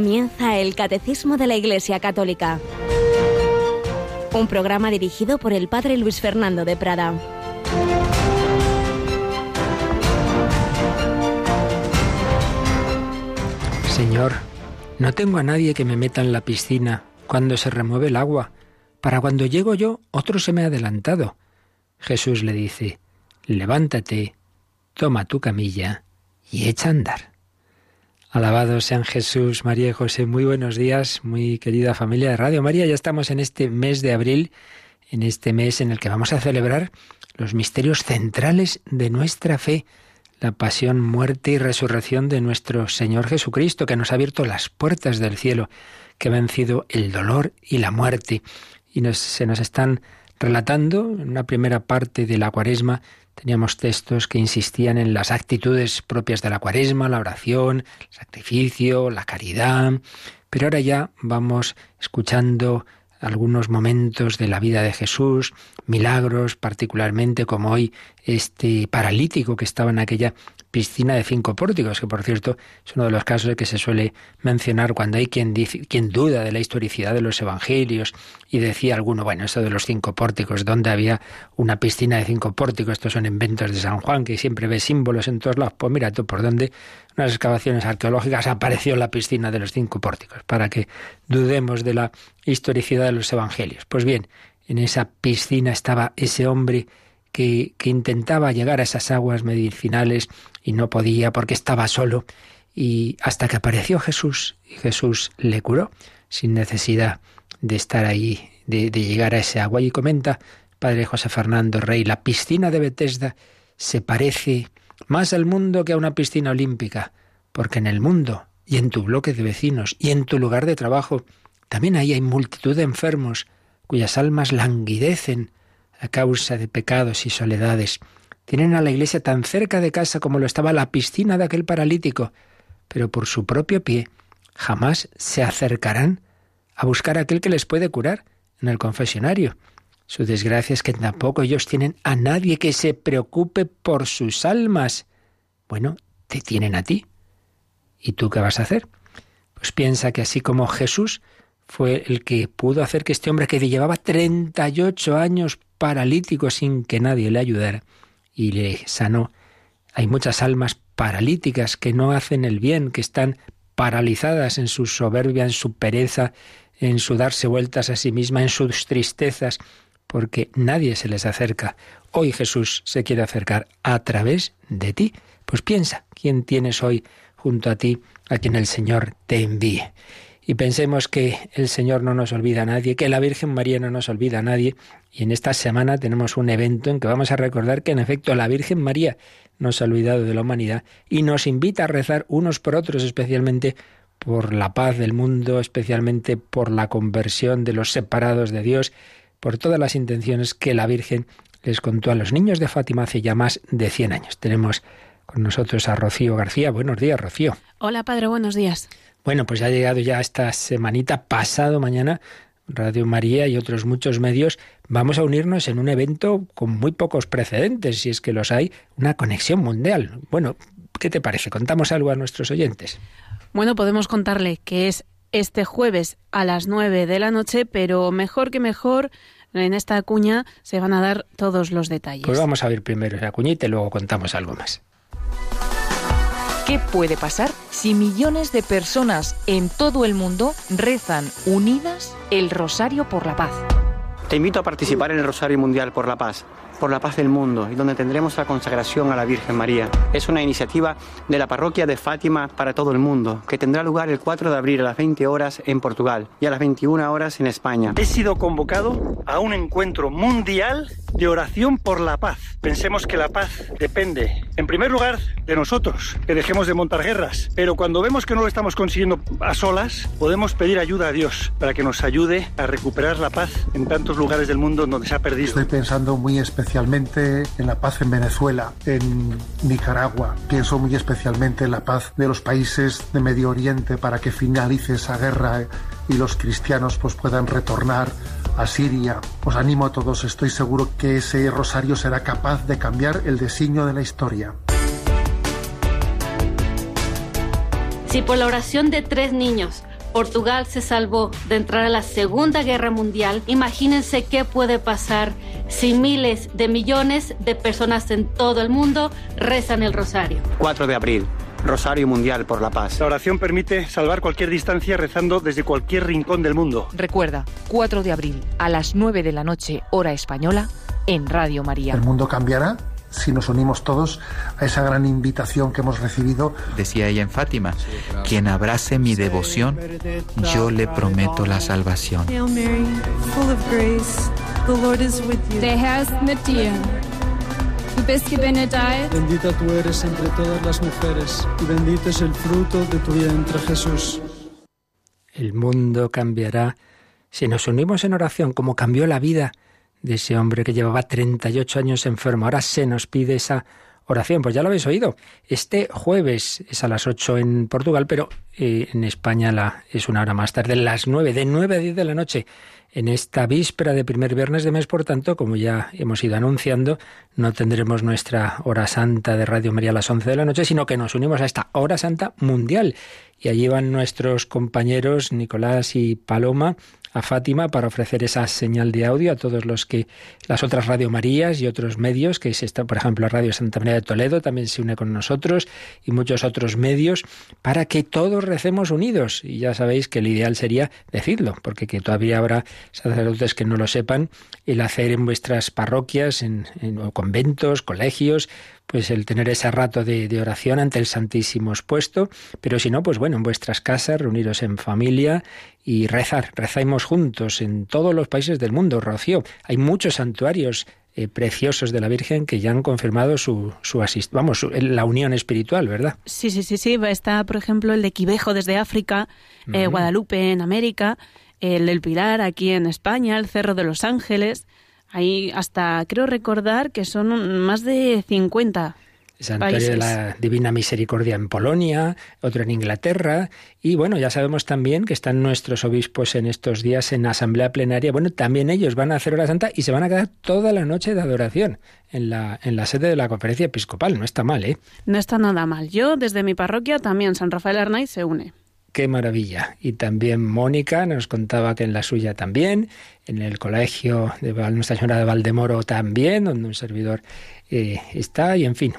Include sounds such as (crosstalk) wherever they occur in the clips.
Comienza el Catecismo de la Iglesia Católica. Un programa dirigido por el Padre Luis Fernando de Prada. Señor, no tengo a nadie que me meta en la piscina cuando se remueve el agua. Para cuando llego yo, otro se me ha adelantado. Jesús le dice, levántate, toma tu camilla y echa a andar. Alabados sean Jesús, María y José. Muy buenos días, muy querida familia de Radio María. Ya estamos en este mes de abril, en este mes en el que vamos a celebrar los misterios centrales de nuestra fe, la pasión, muerte y resurrección de nuestro Señor Jesucristo, que nos ha abierto las puertas del cielo, que ha vencido el dolor y la muerte. Y se nos están relatando en una primera parte de la cuaresma Teníamos textos que insistían en las actitudes propias de la cuaresma, la oración, el sacrificio, la caridad, pero ahora ya vamos escuchando algunos momentos de la vida de Jesús, milagros, particularmente como hoy este paralítico que estaba en aquella piscina de cinco pórticos, que por cierto es uno de los casos que se suele mencionar cuando hay quien, dice, quien duda de la historicidad de los evangelios y decía alguno, bueno, eso de los cinco pórticos, ¿dónde había una piscina de cinco pórticos? Estos son inventos de San Juan, que siempre ve símbolos en todos lados. Pues mira tú por dónde unas excavaciones arqueológicas apareció la piscina de los cinco pórticos, para que dudemos de la historicidad de los evangelios. Pues bien, en esa piscina estaba ese hombre que, intentaba llegar a esas aguas medicinales y no podía porque estaba solo. Y hasta que apareció Jesús y Jesús le curó sin necesidad de estar ahí, de, de llegar a ese agua. Y comenta Padre José Fernando Rey, la piscina de Bethesda se parece más al mundo que a una piscina olímpica, porque en el mundo y en tu bloque de vecinos y en tu lugar de trabajo también ahí hay multitud de enfermos cuyas almas languidecen a causa de pecados y soledades. Tienen a la iglesia tan cerca de casa como lo estaba la piscina de aquel paralítico, pero por su propio pie jamás se acercarán a buscar a aquel que les puede curar en el confesionario. Su desgracia es que tampoco ellos tienen a nadie que se preocupe por sus almas. Bueno, te tienen a ti. ¿Y tú qué vas a hacer? Pues piensa que así como Jesús fue el que pudo hacer que este hombre que llevaba 38 años paralítico sin que nadie le ayudara, y le sanó. Hay muchas almas paralíticas que no hacen el bien, que están paralizadas en su soberbia, en su pereza, en su darse vueltas a sí misma, en sus tristezas, porque nadie se les acerca. Hoy Jesús se quiere acercar a través de ti. Pues piensa, ¿quién tienes hoy junto a ti a quien el Señor te envíe? Y pensemos que el Señor no nos olvida a nadie, que la Virgen María no nos olvida a nadie. Y en esta semana tenemos un evento en que vamos a recordar que en efecto la Virgen María nos ha olvidado de la humanidad y nos invita a rezar unos por otros, especialmente por la paz del mundo, especialmente por la conversión de los separados de Dios, por todas las intenciones que la Virgen les contó a los niños de Fátima hace ya más de 100 años. Tenemos con nosotros a Rocío García. Buenos días, Rocío. Hola, padre, buenos días. Bueno, pues ha llegado ya esta semanita, pasado mañana, Radio María y otros muchos medios, vamos a unirnos en un evento con muy pocos precedentes, si es que los hay, una conexión mundial. Bueno, ¿qué te parece? ¿Contamos algo a nuestros oyentes? Bueno, podemos contarle que es este jueves a las nueve de la noche, pero mejor que mejor, en esta cuña se van a dar todos los detalles. Pues vamos a ver primero esa cuñita y luego contamos algo más. ¿Qué puede pasar si millones de personas en todo el mundo rezan unidas el Rosario por la Paz? Te invito a participar en el Rosario Mundial por la Paz por la paz del mundo y donde tendremos la consagración a la Virgen María. Es una iniciativa de la parroquia de Fátima para todo el mundo que tendrá lugar el 4 de abril a las 20 horas en Portugal y a las 21 horas en España. He sido convocado a un encuentro mundial de oración por la paz. Pensemos que la paz depende, en primer lugar, de nosotros, que dejemos de montar guerras. Pero cuando vemos que no lo estamos consiguiendo a solas, podemos pedir ayuda a Dios para que nos ayude a recuperar la paz en tantos lugares del mundo donde se ha perdido. Estoy pensando muy especialmente especialmente en la paz en Venezuela, en Nicaragua. Pienso muy especialmente en la paz de los países de Medio Oriente para que finalice esa guerra y los cristianos pues puedan retornar a Siria. Os animo a todos, estoy seguro que ese rosario será capaz de cambiar el designio de la historia. Si por la oración de tres niños Portugal se salvó de entrar a la Segunda Guerra Mundial. Imagínense qué puede pasar si miles de millones de personas en todo el mundo rezan el rosario. 4 de abril. Rosario Mundial por la Paz. La oración permite salvar cualquier distancia rezando desde cualquier rincón del mundo. Recuerda, 4 de abril a las 9 de la noche, hora española, en Radio María. El mundo cambiará si nos unimos todos a esa gran invitación que hemos recibido. Decía ella en Fátima, quien abrace mi devoción, yo le prometo la salvación. Bendita tú eres entre todas las mujeres, y bendito es el fruto de tu vientre, Jesús. El mundo cambiará si nos unimos en oración, como cambió la vida de ese hombre que llevaba 38 años enfermo. Ahora se nos pide esa oración. Pues ya lo habéis oído. Este jueves es a las 8 en Portugal, pero eh, en España es una hora más tarde, las 9, de 9 a 10 de la noche. En esta víspera de primer viernes de mes, por tanto, como ya hemos ido anunciando, no tendremos nuestra hora santa de Radio María a las 11 de la noche, sino que nos unimos a esta hora santa mundial. Y allí van nuestros compañeros Nicolás y Paloma a Fátima para ofrecer esa señal de audio a todos los que las otras Radio Marías y otros medios que se están, por ejemplo, Radio Santa María de Toledo también se une con nosotros y muchos otros medios para que todos recemos unidos. Y ya sabéis que el ideal sería decirlo, porque que todavía habrá sacerdotes que no lo sepan, el hacer en vuestras parroquias, en, en conventos, colegios, pues el tener ese rato de, de, oración ante el Santísimo expuesto, pero si no, pues bueno, en vuestras casas, reuniros en familia y rezar, rezamos juntos en todos los países del mundo, Rocío. Hay muchos santuarios eh, preciosos de la Virgen que ya han confirmado su, su asist vamos, la unión espiritual, ¿verdad? Sí, sí, sí, sí. Está, por ejemplo, el de Quivejo desde África, eh, Guadalupe en América, el del Pilar aquí en España, el Cerro de los Ángeles. Ahí hasta creo recordar que son más de 50 Santuario de la Divina Misericordia en Polonia, otro en Inglaterra, y bueno, ya sabemos también que están nuestros obispos en estos días en asamblea plenaria. Bueno, también ellos van a hacer hora santa y se van a quedar toda la noche de adoración en la, en la sede de la conferencia episcopal. No está mal, ¿eh? No está nada mal. Yo, desde mi parroquia, también San Rafael Arnaiz se une. Qué maravilla. Y también Mónica nos contaba que en la suya también, en el colegio de Nuestra Señora de Valdemoro también, donde un servidor eh, está. Y en fin,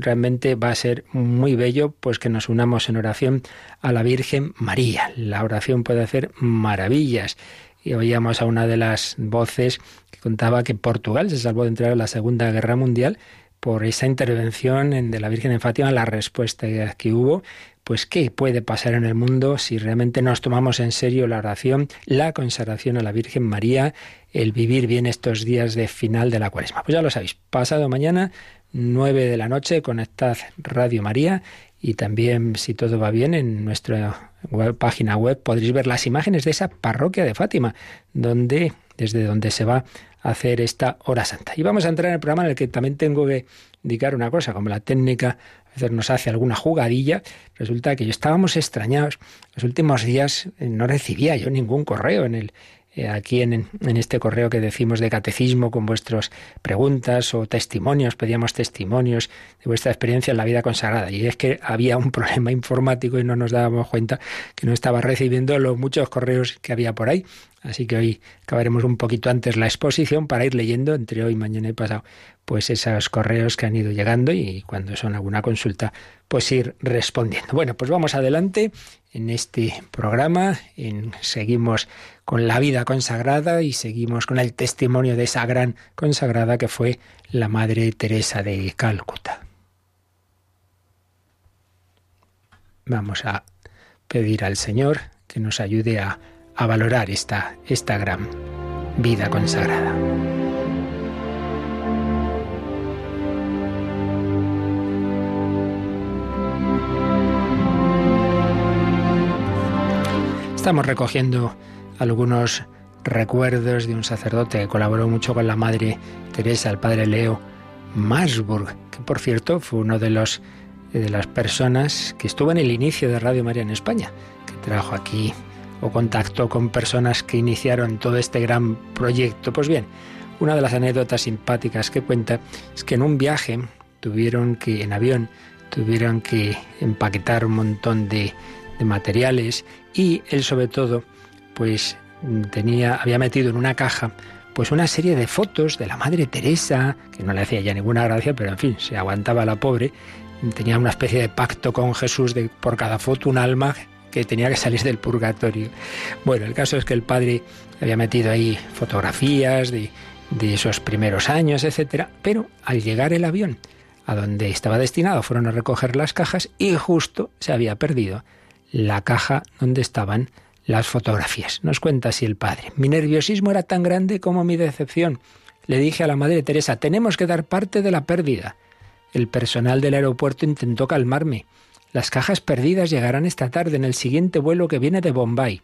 realmente va a ser muy bello pues que nos unamos en oración a la Virgen María. La oración puede hacer maravillas. Y oíamos a una de las voces que contaba que Portugal se salvó de entrar a la Segunda Guerra Mundial por esa intervención de la Virgen en Fátima, la respuesta que hubo, pues qué puede pasar en el mundo si realmente nos tomamos en serio la oración, la consagración a la Virgen María, el vivir bien estos días de final de la cuaresma. Pues ya lo sabéis, pasado mañana, 9 de la noche, conectad Radio María y también, si todo va bien, en nuestra página web podréis ver las imágenes de esa parroquia de Fátima, donde, desde donde se va a hacer esta hora santa. Y vamos a entrar en el programa en el que también tengo que indicar una cosa, como la técnica nos hace alguna jugadilla, resulta que yo estábamos extrañados. Los últimos días no recibía yo ningún correo en el aquí en, en, este correo que decimos de catecismo con vuestras preguntas o testimonios, pedíamos testimonios de vuestra experiencia en la vida consagrada. Y es que había un (laughs) problema informático y no nos dábamos cuenta que no estaba recibiendo los muchos correos que había por ahí. Así que hoy acabaremos un poquito antes la exposición para ir leyendo entre hoy, mañana y pasado, pues esos correos que han ido llegando y cuando son alguna consulta, pues ir respondiendo. Bueno, pues vamos adelante en este programa, seguimos con la vida consagrada y seguimos con el testimonio de esa gran consagrada que fue la Madre Teresa de Calcuta. Vamos a pedir al Señor que nos ayude a, a valorar esta, esta gran vida consagrada. Estamos recogiendo algunos recuerdos de un sacerdote que colaboró mucho con la Madre Teresa, el Padre Leo Masburg, que por cierto fue uno de los de las personas que estuvo en el inicio de Radio María en España, que trajo aquí o contactó con personas que iniciaron todo este gran proyecto. Pues bien, una de las anécdotas simpáticas que cuenta es que en un viaje tuvieron que, en avión, tuvieron que empaquetar un montón de, de materiales y él sobre todo pues tenía había metido en una caja pues una serie de fotos de la Madre Teresa, que no le hacía ya ninguna gracia, pero en fin, se aguantaba la pobre, tenía una especie de pacto con Jesús de por cada foto un alma que tenía que salir del purgatorio. Bueno, el caso es que el padre había metido ahí fotografías de, de esos primeros años, etcétera, pero al llegar el avión a donde estaba destinado fueron a recoger las cajas y justo se había perdido la caja donde estaban las fotografías. Nos cuenta así el padre. Mi nerviosismo era tan grande como mi decepción. Le dije a la Madre Teresa, tenemos que dar parte de la pérdida. El personal del aeropuerto intentó calmarme. Las cajas perdidas llegarán esta tarde en el siguiente vuelo que viene de Bombay.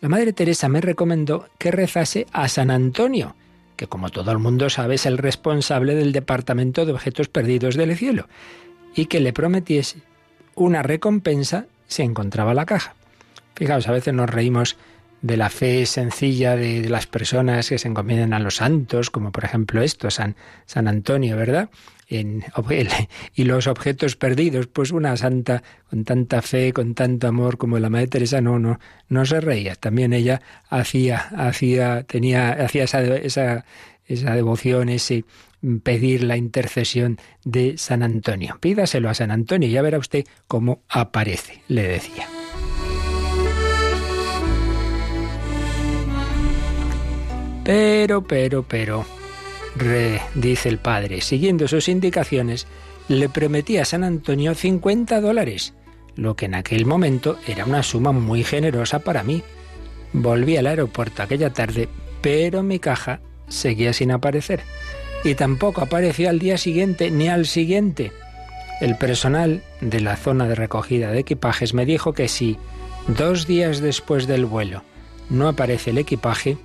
La Madre Teresa me recomendó que rezase a San Antonio, que como todo el mundo sabe es el responsable del Departamento de Objetos Perdidos del Cielo, y que le prometiese una recompensa si encontraba la caja. Fijaos, a veces nos reímos de la fe sencilla de, las personas que se encomiendan a los santos, como por ejemplo esto, San, San Antonio, ¿verdad? Y los objetos perdidos, pues una santa con tanta fe, con tanto amor como la Madre Teresa, no, no, no se reía. También ella hacía, hacía, tenía, hacía esa, esa, esa devoción, ese pedir la intercesión de San Antonio. Pídaselo a San Antonio y ya verá usted cómo aparece, le decía. Pero, pero, pero, re, dice el padre, siguiendo sus indicaciones, le prometí a San Antonio 50 dólares, lo que en aquel momento era una suma muy generosa para mí. Volví al aeropuerto aquella tarde, pero mi caja seguía sin aparecer. Y tampoco apareció al día siguiente ni al siguiente. El personal de la zona de recogida de equipajes me dijo que si dos días después del vuelo no aparece el equipaje,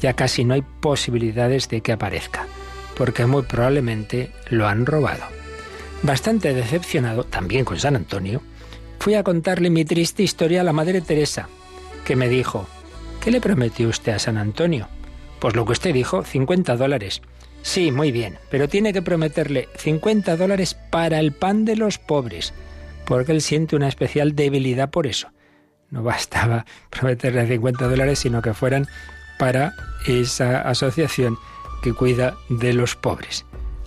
ya casi no hay posibilidades de que aparezca, porque muy probablemente lo han robado. Bastante decepcionado, también con San Antonio, fui a contarle mi triste historia a la Madre Teresa, que me dijo, ¿qué le prometió usted a San Antonio? Pues lo que usted dijo, 50 dólares. Sí, muy bien, pero tiene que prometerle 50 dólares para el pan de los pobres, porque él siente una especial debilidad por eso. No bastaba (laughs) prometerle 50 dólares, sino que fueran para esa asociación que cuida de los pobres.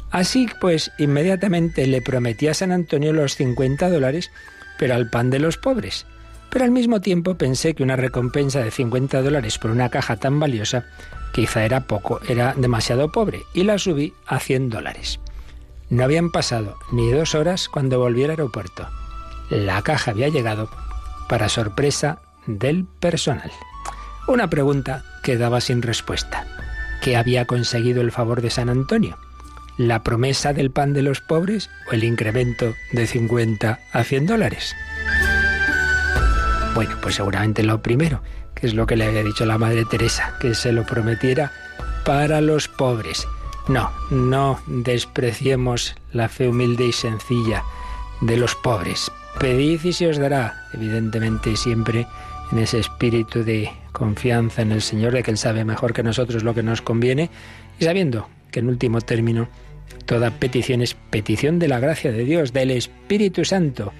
Así pues, inmediatamente le prometí a San Antonio los 50 dólares, pero al pan de los pobres. Pero al mismo tiempo pensé que una recompensa de 50 dólares por una caja tan valiosa quizá era poco, era demasiado pobre, y la subí a 100 dólares. No habían pasado ni dos horas cuando volví al aeropuerto. La caja había llegado para sorpresa del personal. Una pregunta quedaba sin respuesta. ¿Qué había conseguido el favor de San Antonio? ¿La promesa del pan de los pobres o el incremento de 50 a 100 dólares? Bueno, pues seguramente lo primero, que es lo que le había dicho la Madre Teresa, que se lo prometiera para los pobres. No, no despreciemos la fe humilde y sencilla de los pobres. Pedid y se os dará, evidentemente siempre en ese espíritu de confianza en el Señor, de que Él sabe mejor que nosotros lo que nos conviene, y sabiendo que en último término toda petición es petición de la gracia de Dios, del Espíritu Santo.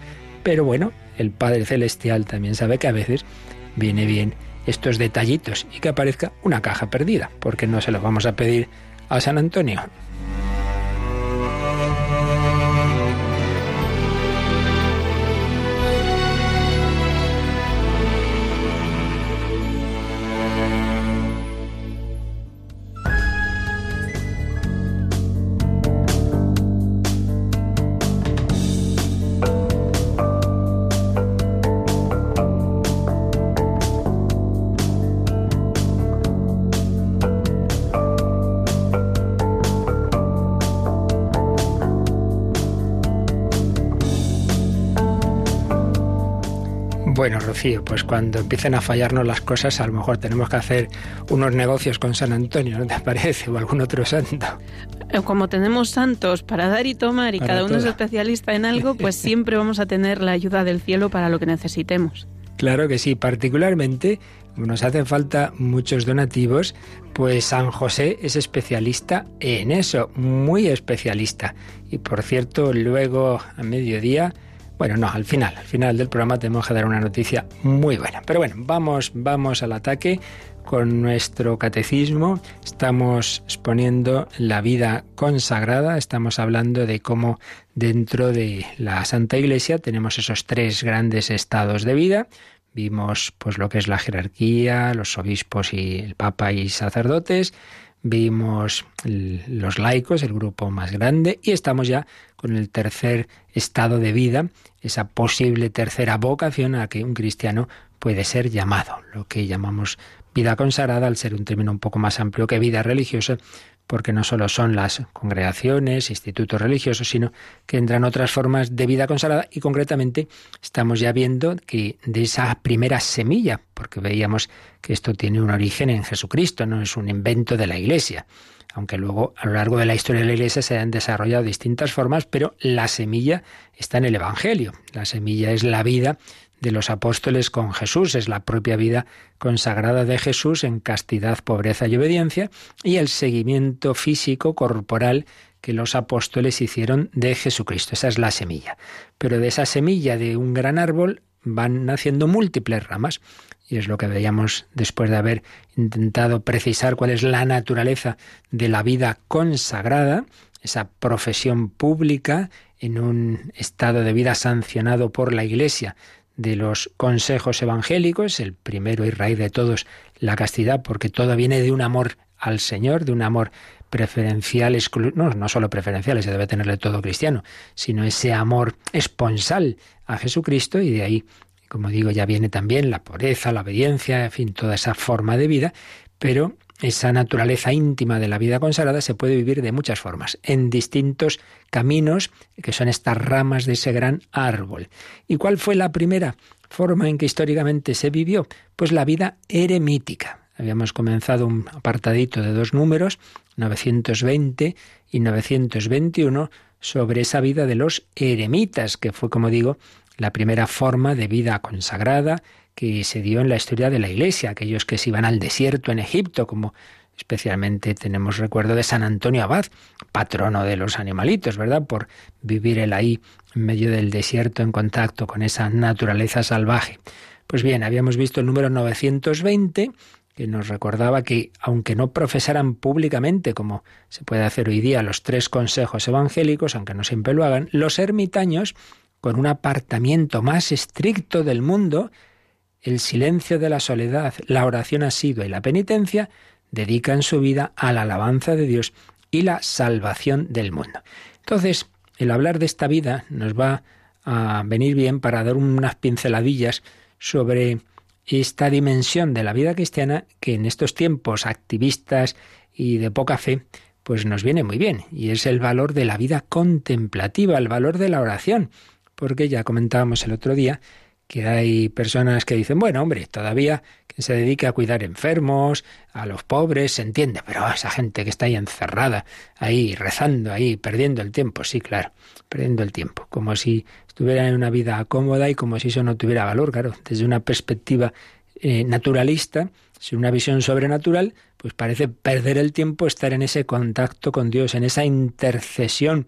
Pero bueno, el Padre Celestial también sabe que a veces viene bien estos detallitos y que aparezca una caja perdida, porque no se lo vamos a pedir a San Antonio. Pues cuando empiecen a fallarnos las cosas, a lo mejor tenemos que hacer unos negocios con San Antonio, ¿no te (laughs) parece? O algún otro santo. Eh, como tenemos santos para dar y tomar y cada uno es especialista en algo, pues (laughs) siempre vamos a tener la ayuda del cielo para lo que necesitemos. Claro que sí, particularmente nos hacen falta muchos donativos, pues San José es especialista en eso, muy especialista. Y por cierto, luego a mediodía Bueno, no, al final, al final del programa tenemos que dar una noticia muy buena. Pero bueno, vamos, vamos al ataque con nuestro catecismo. Estamos exponiendo la vida consagrada, estamos hablando de cómo dentro de la Santa Iglesia tenemos esos tres grandes estados de vida. Vimos pues lo que es la jerarquía, los obispos y el papa y sacerdotes, vimos los laicos, el grupo más grande, y estamos ya con el tercer estado de vida, esa posible tercera vocación a la que un cristiano puede ser llamado, lo que llamamos vida consagrada, al ser un término un poco más amplio que vida religiosa, porque no solo son las congregaciones, institutos religiosos, sino que entran otras formas de vida consagrada y concretamente estamos ya viendo que de esa primera semilla, porque veíamos que esto tiene un origen en Jesucristo, no es un invento de la Iglesia, aunque luego a lo largo de la historia de la Iglesia se han desarrollado distintas formas, pero la semilla está en el Evangelio, la semilla es la vida de los apóstoles con Jesús, es la propia vida consagrada de Jesús en castidad, pobreza y obediencia, y el seguimiento físico, corporal, que los apóstoles hicieron de Jesucristo. Esa es la semilla. Pero de esa semilla de un gran árbol van naciendo múltiples ramas. Y es lo que veíamos después de haber intentado precisar cuál es la naturaleza de la vida consagrada, esa profesión pública en un estado de vida sancionado por la Iglesia de los consejos evangélicos, el primero y raíz de todos, la castidad, porque todo viene de un amor al Señor, de un amor preferencial, no, no solo preferencial, se debe tenerle todo cristiano, sino ese amor esponsal a Jesucristo y de ahí, como digo, ya viene también la pureza, la obediencia, en fin, toda esa forma de vida, pero esa naturaleza íntima de la vida consagrada se puede vivir de muchas formas, en distintos caminos, que son estas ramas de ese gran árbol. ¿Y cuál fue la primera forma en que históricamente se vivió? Pues la vida eremítica. Habíamos comenzado un apartadito de dos números, 920 y 921, sobre esa vida de los eremitas, que fue, como digo, la primera forma de vida consagrada que se dio en la historia de la Iglesia, aquellos que se iban al desierto en Egipto, como especialmente tenemos recuerdo de San Antonio Abad, patrono de los animalitos, ¿verdad? Por vivir él ahí en medio del desierto en contacto con esa naturaleza salvaje. Pues bien, habíamos visto el número 920 que nos recordaba que, aunque no profesaran públicamente, como se puede hacer hoy día, los tres consejos evangélicos, aunque no siempre lo hagan, los ermitaños, con un apartamiento más estricto del mundo, el silencio de la soledad, la oración asidua y la penitencia dedican su vida a la alabanza de Dios y la salvación del mundo. Entonces, el hablar de esta vida nos va a venir bien para dar unas pinceladillas sobre esta dimensión de la vida cristiana que en estos tiempos activistas y de poca fe, pues nos viene muy bien, y es el valor de la vida contemplativa, el valor de la oración, porque ya comentábamos el otro día que hay personas que dicen, bueno, hombre, todavía que se dedique a cuidar enfermos, a los pobres, se entiende, pero esa gente que está ahí encerrada, ahí rezando, ahí perdiendo el tiempo, sí, claro, perdiendo el tiempo, como si estuviera en una vida cómoda y como si eso no tuviera valor, claro, desde una perspectiva eh, naturalista, sin una visión sobrenatural, pues parece perder el tiempo estar en ese contacto con Dios, en esa intercesión,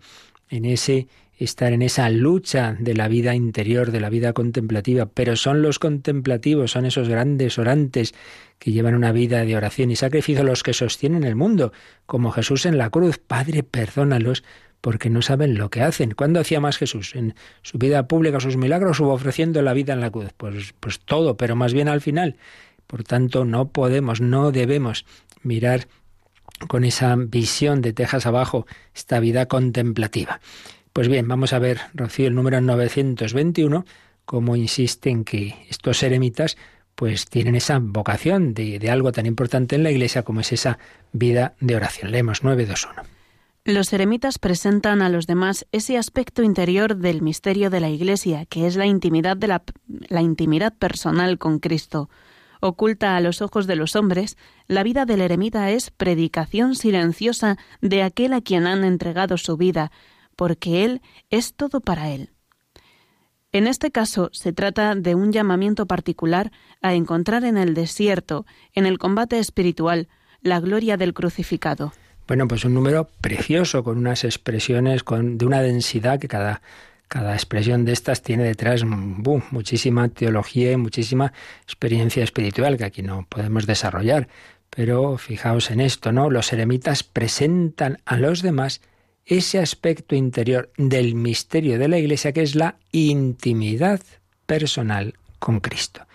en ese estar en esa lucha de la vida interior, de la vida contemplativa, pero son los contemplativos, son esos grandes orantes que llevan una vida de oración y sacrificio los que sostienen el mundo, como Jesús en la cruz. Padre, perdónalos porque no saben lo que hacen. ¿Cuándo hacía más Jesús? ¿En su vida pública, sus milagros o ofreciendo la vida en la cruz? Pues, pues todo, pero más bien al final. Por tanto, no podemos, no debemos mirar con esa visión de tejas abajo esta vida contemplativa. Pues bien, vamos a ver, Rocío, el número 921, cómo insiste en que estos eremitas pues tienen esa vocación de, de algo tan importante en la Iglesia como es esa vida de oración. Leemos 921. Los eremitas presentan a los demás ese aspecto interior del misterio de la Iglesia, que es la intimidad, de la, la, intimidad personal con Cristo. Oculta a los ojos de los hombres, la vida del eremita es predicación silenciosa de aquel a quien han entregado su vida, porque Él es todo para Él. En este caso se trata de un llamamiento particular a encontrar en el desierto, en el combate espiritual, la gloria del crucificado. Bueno, pues un número precioso, con unas expresiones con, de una densidad que cada, cada expresión de estas tiene detrás muchísima teología y muchísima experiencia espiritual que aquí no podemos desarrollar. Pero fijaos en esto, ¿no? Los eremitas presentan a los demás ese aspecto interior del misterio de la Iglesia que es la intimidad personal con Cristo.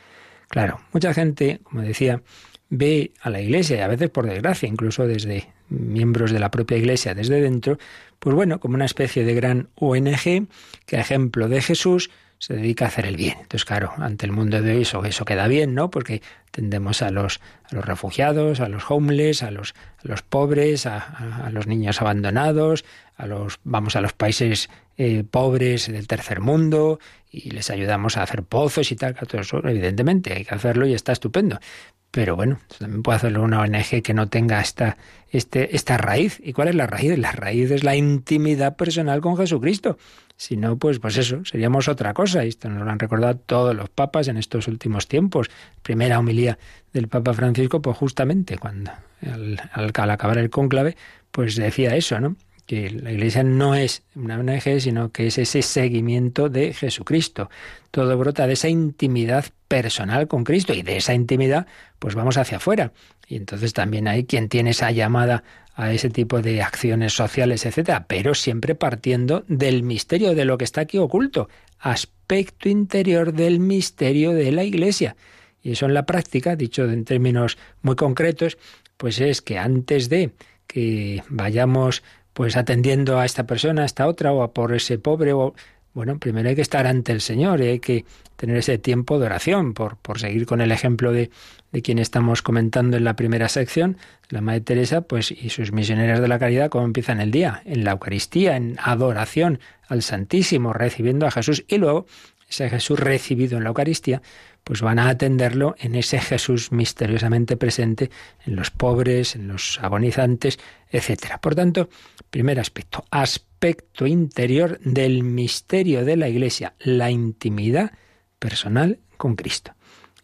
Claro, mucha gente, como decía, ve a la Iglesia y a veces por desgracia, incluso desde miembros de la propia Iglesia desde dentro, pues bueno, como una especie de gran ONG que a ejemplo de Jesús se dedica a hacer el bien. Entonces, claro, ante el mundo de hoy eso, eso queda bien, ¿no? Porque tendemos a los, refugiados, a los homeless, a los pobres, a, los niños abandonados, a los, vamos a los países eh, pobres del tercer mundo y les ayudamos a hacer pozos y tal. Todo eso, evidentemente, hay que hacerlo y está estupendo. Pero bueno, también puede hacerlo una ONG que no tenga esta, este, esta raíz. ¿Y cuál es la raíz? La raíz es la intimidad personal con Jesucristo. Si no, pues, pues eso, seríamos otra cosa. Y esto nos lo han recordado todos los papas en estos últimos tiempos. Primera homilía del Papa Francisco, pues justamente cuando al, al acabar el cónclave, pues decía eso, ¿no? Que la Iglesia no es una ONG, sino que es ese seguimiento de Jesucristo. Todo brota de esa intimidad personal con Cristo y de esa intimidad pues vamos hacia afuera. Y entonces también hay quien tiene esa llamada a ese tipo de acciones sociales, etcétera, pero siempre partiendo del misterio de lo que está aquí oculto, aspecto interior del misterio de la Iglesia. Y eso en la práctica, dicho en términos muy concretos, pues es que antes de que vayamos pues atendiendo a esta persona, a esta otra, o a por ese pobre, o bueno, primero hay que estar ante el Señor y hay que tener ese tiempo de oración, por, por seguir con el ejemplo de, de quien estamos comentando en la primera sección, la Madre Teresa, pues y sus misioneras de la caridad, cómo empiezan el día, en la Eucaristía, en adoración al Santísimo, recibiendo a Jesús, y luego ese Jesús recibido en la Eucaristía, pues van a atenderlo en ese Jesús misteriosamente presente en los pobres, en los agonizantes, etc. Por tanto, primer aspecto, aspecto interior del misterio de la Iglesia, la intimidad personal con Cristo.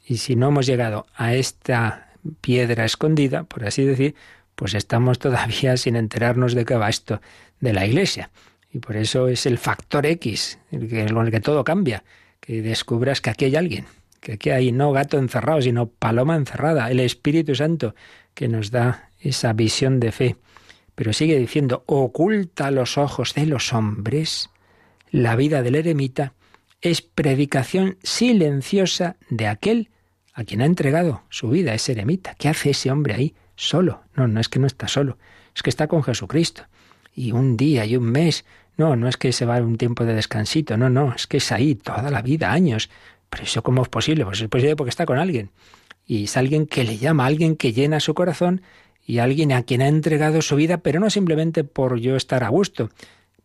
Y si no hemos llegado a esta piedra escondida, por así decir, pues estamos todavía sin enterarnos de qué va esto de la Iglesia. Y por eso es el factor X, el con el que todo cambia, que descubras que aquí hay alguien, que aquí hay no gato encerrado, sino paloma encerrada, el Espíritu Santo que nos da esa visión de fe. Pero sigue diciendo, oculta los ojos de los hombres la vida del eremita, es predicación silenciosa de aquel a quien ha entregado su vida, ese eremita. ¿Qué hace ese hombre ahí solo? No, no es que no está solo, es que está con Jesucristo. Y un día y un mes, no, no es que se va un tiempo de descansito, no, no, es que es ahí toda la vida, años, pero eso cómo es posible? Pues es posible porque está con alguien. Y es alguien que le llama, alguien que llena su corazón y alguien a quien ha entregado su vida, pero no simplemente por yo estar a gusto,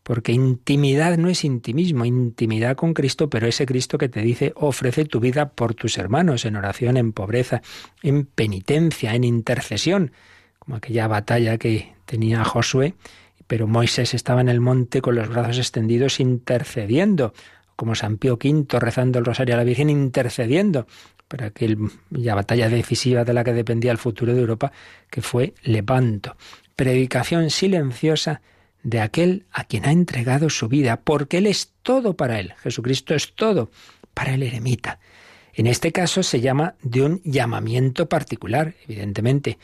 porque intimidad no es intimismo, intimidad con Cristo, pero ese Cristo que te dice ofrece tu vida por tus hermanos, en oración, en pobreza, en penitencia, en intercesión, como aquella batalla que tenía Josué, pero Moisés estaba en el monte con los brazos extendidos intercediendo como San Pío V rezando el rosario a la Virgen, intercediendo para la batalla decisiva de la que dependía el futuro de Europa, que fue Lepanto. Predicación silenciosa de aquel a quien ha entregado su vida, porque Él es todo para Él. Jesucristo es todo para el eremita. En este caso se llama de un llamamiento particular, evidentemente.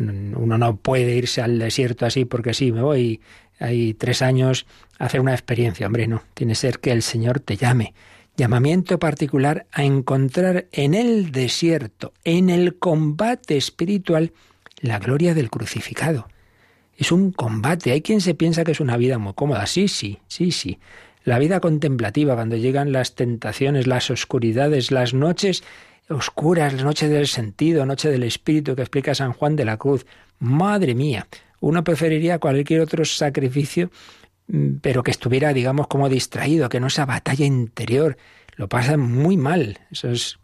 Uno no puede irse al desierto así porque sí, me voy hay tres años hacer una experiencia. Hombre, no, tiene ser que el Señor te llame. Llamamiento particular a encontrar en el desierto, en el combate espiritual, la gloria del crucificado. Es un combate. Hay quien se piensa que es una vida muy cómoda. Sí, sí, sí, sí. La vida contemplativa, cuando llegan las tentaciones, las oscuridades, las noches oscuras, las noches del sentido, noche del espíritu que explica San Juan de la Cruz. Madre mía, uno preferiría cualquier otro sacrificio, mm, pero que estuviera, digamos, como distraído, que no esa batalla interior. Lo pasan muy mal, esos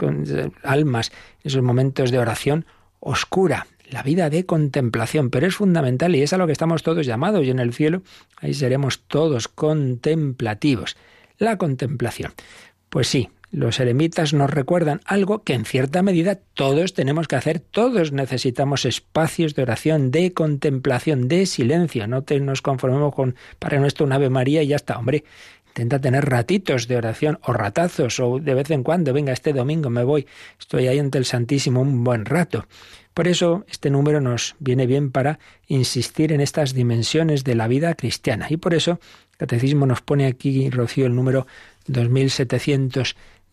almas, esos momentos de oración oscura, la vida de contemplación, pero es fundamental y es a lo que estamos todos llamados y en el cielo ahí seremos todos contemplativos. La contemplación. Pues sí, los eremitas nos recuerdan algo que en cierta medida todos tenemos que hacer, todos necesitamos espacios de oración, de contemplación, de silencio, no te, nos conformemos con para nuestro un Ave María y ya está, hombre, Intenta tener ratitos de oración o ratazos o de vez en cuando, venga, este domingo me voy, estoy ahí ante el Santísimo un buen rato. Por eso este número nos viene bien para insistir en estas dimensiones de la vida cristiana. Y por eso el Catecismo nos pone aquí, Rocío, el número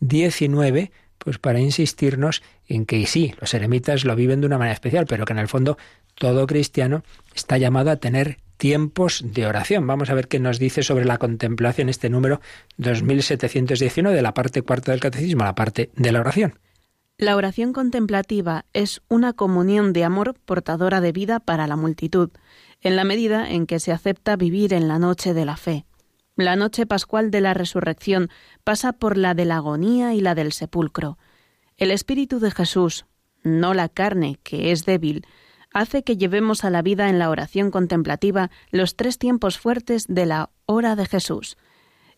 2719, pues para insistirnos en que sí, los eremitas lo viven de una manera especial, pero que en el fondo todo cristiano está llamado a tener tiempos de oración. Vamos a ver qué nos dice sobre la contemplación este número 2719 de la parte cuarta del catecismo, la parte de la oración. La oración contemplativa es una comunión de amor portadora de vida para la multitud, en la medida en que se acepta vivir en la noche de la fe. La noche pascual de la resurrección pasa por la de la agonía y la del sepulcro. El Espíritu de Jesús, no la carne, que es débil, hace que llevemos a la vida en la oración contemplativa los tres tiempos fuertes de la hora de Jesús.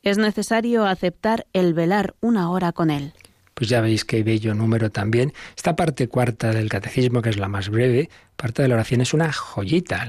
Es necesario aceptar el velar una hora con Él. Pues ya veis qué bello número también. Esta parte cuarta del catecismo, que es la más breve, parte de la oración es una joyita.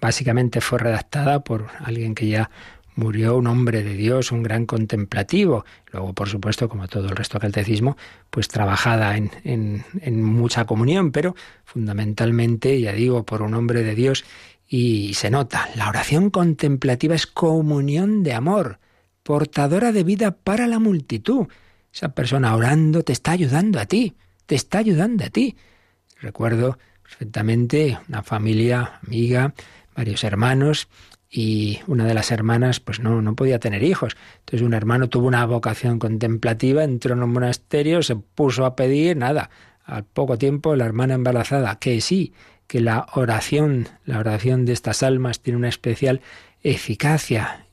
Básicamente fue redactada por alguien que ya murió un hombre de Dios, un gran contemplativo. Luego, por supuesto, como todo el resto del catecismo, pues trabajada en, en, en, mucha comunión, pero fundamentalmente, ya digo, por un hombre de Dios. Y se nota, la oración contemplativa es comunión de amor, portadora de vida para la multitud. Esa persona orando te está ayudando a ti, te está ayudando a ti. Recuerdo perfectamente una familia amiga, varios hermanos, y una de las hermanas pues no, no podía tener hijos. Entonces un hermano tuvo una vocación contemplativa, entró en un monasterio, se puso a pedir, nada. Al poco tiempo la hermana embarazada, que sí, que la oración, la oración de estas almas tiene una especial eficacia,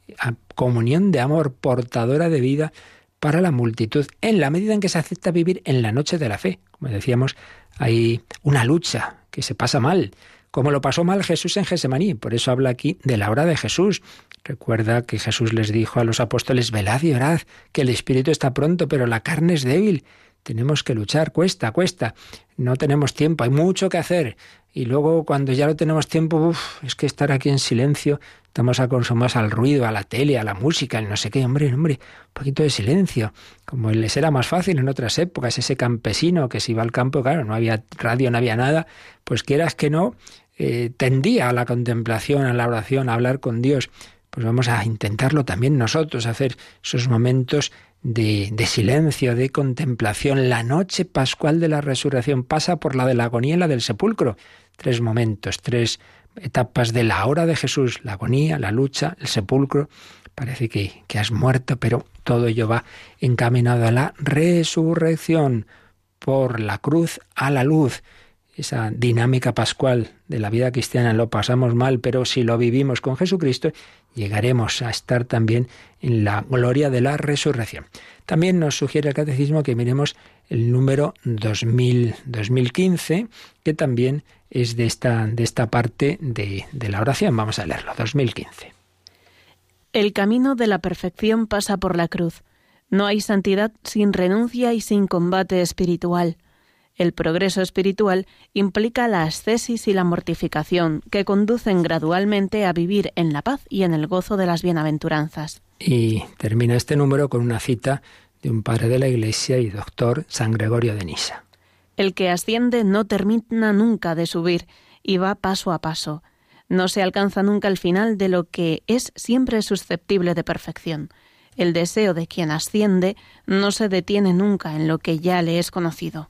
comunión de amor, portadora de vida para la multitud, en la medida en que se acepta vivir en la noche de la fe. Como decíamos, hay una lucha que se pasa mal, como lo pasó mal Jesús en Gesemaní. Por eso habla aquí de la hora de Jesús. Recuerda que Jesús les dijo a los apóstoles, velad y orad, que el espíritu está pronto, pero la carne es débil. Tenemos que luchar, cuesta, cuesta. No tenemos tiempo, hay mucho que hacer. Y luego cuando ya no tenemos tiempo, uf, es que estar aquí en silencio, estamos acostumbrados al ruido, a la tele, a la música, el no sé qué, hombre, hombre, un poquito de silencio. Como les era más fácil en otras épocas, ese campesino que se iba al campo, claro, no había radio, no había nada, pues quieras que no, eh, tendía a la contemplación, a la oración, a hablar con Dios, pues vamos a intentarlo también nosotros, hacer esos momentos de, de, silencio, de contemplación. La noche pascual de la resurrección pasa por la de la agonía y la del sepulcro. Tres momentos, tres etapas de la hora de Jesús, la agonía, la lucha, el sepulcro. Parece que, que has muerto, pero todo ello va encaminado a la resurrección, por la cruz a la luz esa dinámica pascual de la vida cristiana lo pasamos mal, pero si lo vivimos con Jesucristo, llegaremos a estar también en la gloria de la resurrección. También nos sugiere el catecismo que miremos el número 2000, 2015, que también es de esta, de esta parte de, de la oración. Vamos a leerlo, 2015. El camino de la perfección pasa por la cruz. No hay santidad sin renuncia y sin combate espiritual. El progreso espiritual implica la ascesis y la mortificación, que conducen gradualmente a vivir en la paz y en el gozo de las bienaventuranzas. Y termina este número con una cita de un padre de la Iglesia y doctor San Gregorio de Nisa. El que asciende no termina nunca de subir y va paso a paso. No se alcanza nunca el final de lo que es siempre susceptible de perfección. El deseo de quien asciende no se detiene nunca en lo que ya le es conocido.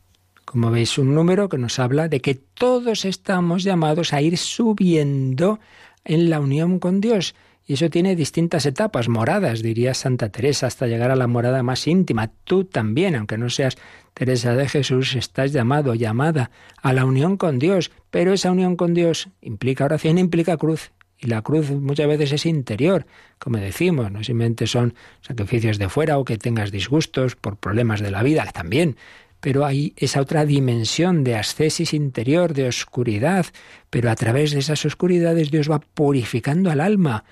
Como veis, un número que nos habla de que todos estamos llamados a ir subiendo en la unión con Dios. Y eso tiene distintas etapas, moradas, diría Santa Teresa, hasta llegar a la morada más íntima. Tú también, aunque no seas Teresa de Jesús, estás llamado, llamada a la unión con Dios. Pero esa unión con Dios implica oración, implica cruz. Y la cruz muchas veces es interior, como decimos, no simplemente son sacrificios de fuera o que tengas disgustos por problemas de la vida, también, pero hay esa otra dimensión de ascesis interior, de oscuridad, pero a través de esas oscuridades Dios va purificando al alma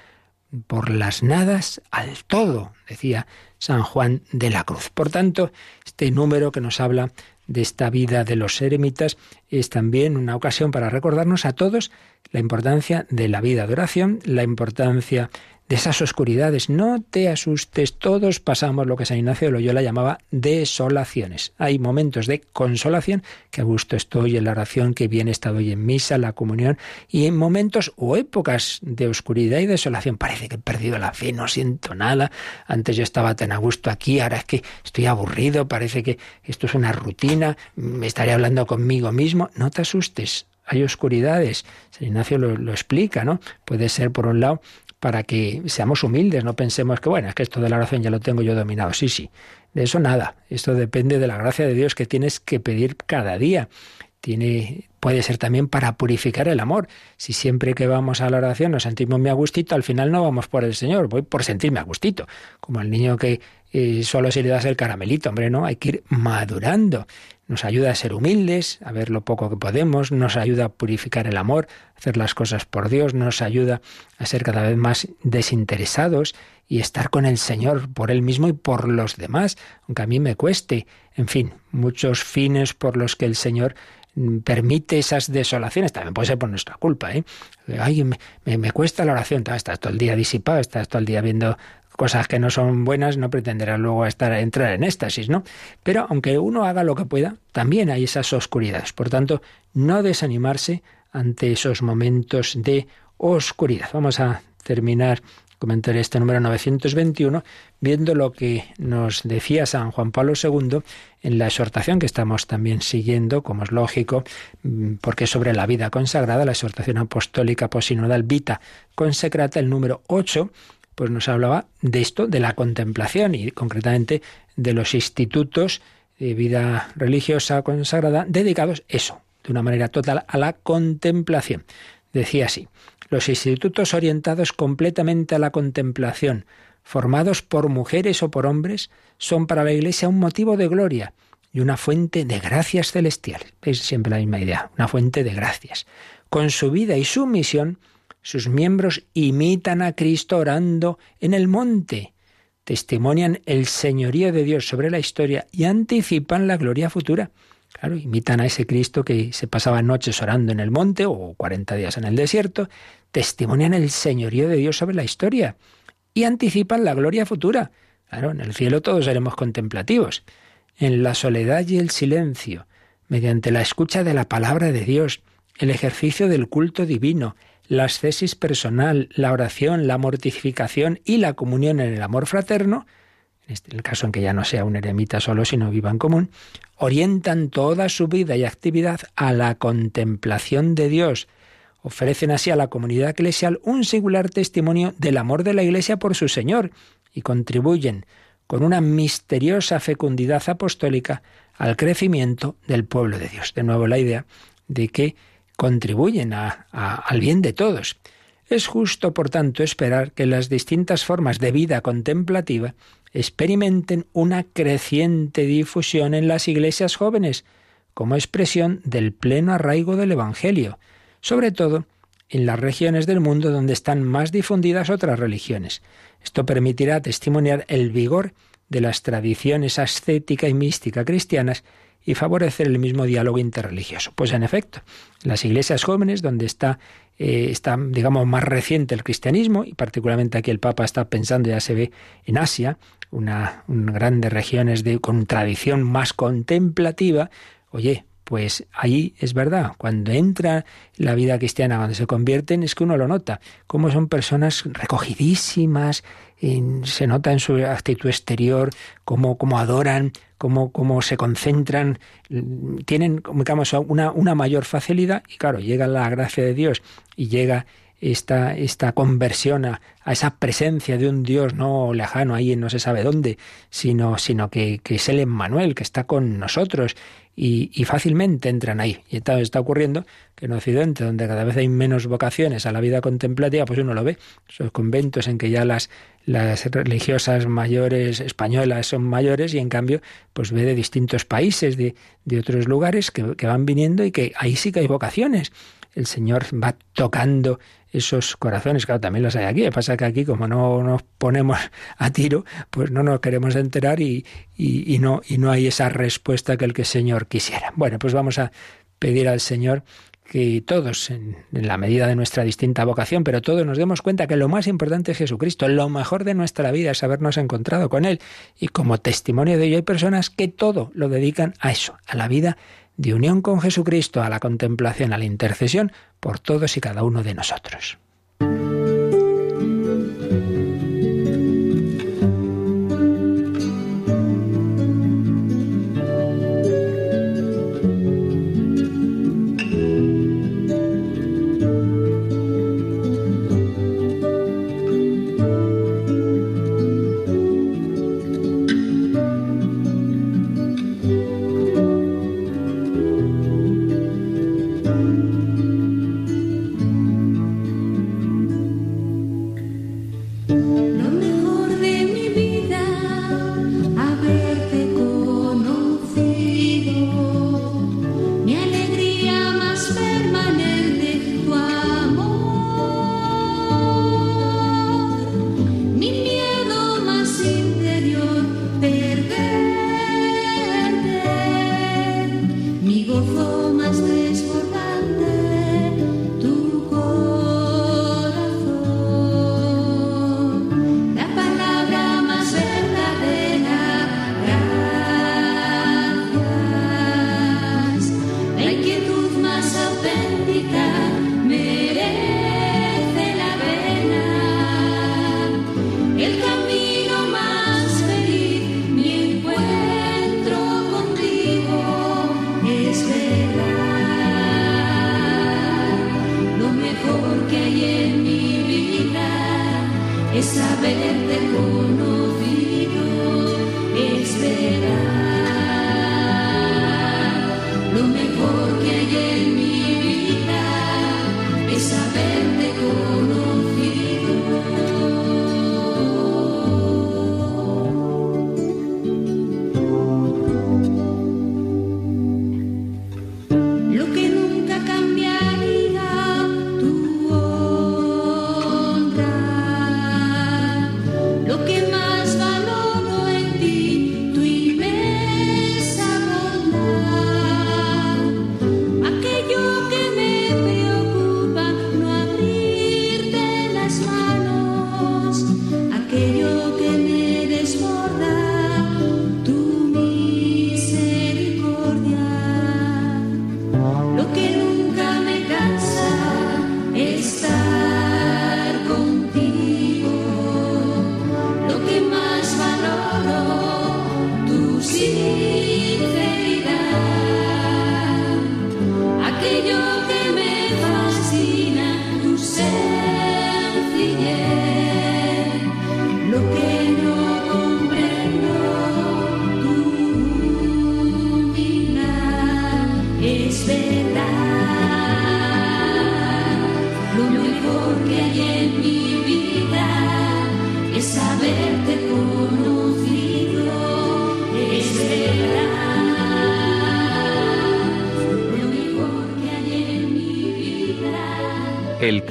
por las nadas al todo, decía San Juan de la Cruz. Por tanto, este número que nos habla de esta vida de los eremitas es también una ocasión para recordarnos a todos la importancia de la vida de oración, la importancia de esas oscuridades. No te asustes, todos pasamos lo que San Ignacio de Loyola llamaba desolaciones. Hay momentos de consolación, que a gusto estoy en la oración, que bien he estado hoy en misa, la comunión, y en momentos o épocas de oscuridad y desolación. Parece que he perdido la fe, no siento nada. Antes yo estaba tan a gusto aquí, ahora es que estoy aburrido, parece que esto es una rutina, me estaré hablando conmigo mismo. No te asustes, hay oscuridades. San Ignacio lo, lo, explica, ¿no? Puede ser, por un lado, para que seamos humildes, no pensemos que, bueno, es que esto de la oración ya lo tengo yo dominado. Sí, sí, de eso nada. Esto depende de la gracia de Dios que tienes que pedir cada día. Tiene, puede ser también para purificar el amor. Si siempre que vamos a la oración nos sentimos muy a gustito, al final no vamos por el Señor, voy por sentirme a gustito. Como el niño que eh, solo si le das el caramelito, hombre, no, hay que ir madurando nos ayuda a ser humildes, a ver lo poco que podemos, nos ayuda a purificar el amor, hacer las cosas por Dios, nos ayuda a ser cada vez más desinteresados y estar con el Señor por Él mismo y por los demás, aunque a mí me cueste. En fin, muchos fines por los que el Señor mm, permite esas desolaciones, también puede ser por nuestra culpa, ¿eh? Ay, me, me, cuesta la oración, estás todo el día disipado, estás todo el día viendo cosas que no son buenas, no pretenderá luego estar, entrar en éxtasis, ¿no? Pero aunque uno haga lo que pueda, también hay esas oscuridades. Por tanto, no desanimarse ante esos momentos de oscuridad. Vamos a terminar comentar este número 921 viendo lo que nos decía San Juan Pablo II en la exhortación que estamos también siguiendo, como es lógico, mm, porque sobre la vida consagrada, la exhortación apostólica posinodal Vita Consecrata, el número 8, pues nos hablaba de esto, de la contemplación y concretamente de los institutos de vida religiosa consagrada dedicados, eso, de una manera total a la contemplación. Decía así, los institutos orientados completamente a la contemplación, formados por mujeres o por hombres, son para la Iglesia un motivo de gloria y una fuente de gracias celestiales. Es siempre la misma idea, una fuente de gracias. Con su vida y su misión, sus miembros imitan a Cristo orando en el monte, testimonian el señorío de Dios sobre la historia y anticipan la gloria futura. Claro, imitan a ese Cristo que se pasaba noches orando en el monte o 40 días en el desierto, testimonian el señorío de Dios sobre la historia y anticipan la gloria futura. Claro, en el cielo todos seremos contemplativos. En la soledad y el silencio, mediante la escucha de la palabra de Dios, el ejercicio del culto divino, la ascesis personal, la oración, la mortificación y la comunión en el amor fraterno, en este, el caso en que ya no sea un eremita solo, sino viva en común, orientan toda su vida y actividad a la contemplación de Dios. Ofrecen así a la comunidad eclesial un singular testimonio del amor de la Iglesia por su Señor y contribuyen con una misteriosa fecundidad apostólica al crecimiento del pueblo de Dios. De nuevo la idea de que contribuyen al bien de todos. Es justo, por tanto, esperar que las distintas formas de vida contemplativa experimenten una creciente difusión en las iglesias jóvenes, como expresión del pleno arraigo del Evangelio, sobre todo en las regiones del mundo donde están más difundidas otras religiones. Esto permitirá testimoniar el vigor de las tradiciones ascética y mística cristianas y favorecer el mismo diálogo interreligioso. Pues en efecto, las iglesias jóvenes, donde está, eh, está, digamos, más reciente el cristianismo, y particularmente aquí el Papa está pensando, ya se ve en Asia, una, una grandes regiones de, con tradición más contemplativa, oye, pues ahí es verdad, cuando entra la vida cristiana, cuando se convierten, es que uno lo nota, como son personas recogidísimas, se nota en su actitud exterior, cómo, cómo adoran, cómo, cómo, se concentran, tienen, digamos, una, una mayor facilidad y claro, llega la gracia de Dios y llega esta, esta conversión a, esa presencia de un Dios no lejano ahí no se sabe dónde, sino, sino que, que es el Emmanuel, que está con nosotros y, fácilmente entran ahí. Y entonces está ocurriendo que en Occidente, donde cada vez hay menos vocaciones a la vida contemplativa, pues uno lo ve. Esos conventos en que ya las, las religiosas mayores españolas son mayores y en cambio pues ve de distintos países, de, de otros lugares que, van viniendo y que ahí sí que hay vocaciones. El Señor va tocando esos corazones. Claro, también los hay aquí. Pasa que aquí, como no nos ponemos a tiro, pues no nos queremos enterar y, y, no, y no hay esa respuesta que el que el Señor quisiera. Bueno, pues vamos a pedir al Señor que todos, en, la medida de nuestra distinta vocación, pero todos nos demos cuenta que lo más importante es Jesucristo, lo mejor de nuestra vida es habernos encontrado con Él. Y como testimonio de ello hay personas que todo lo dedican a eso, a la vida de unión con Jesucristo, a la contemplación, a la intercesión por todos y cada uno de nosotros.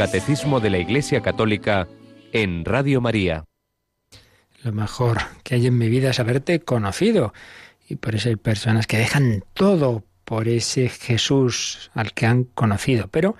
Catecismo de la Iglesia Católica en Radio María. Lo mejor que hay en mi vida es haberte conocido. Y por eso hay personas que dejan todo por ese Jesús al que han conocido. Pero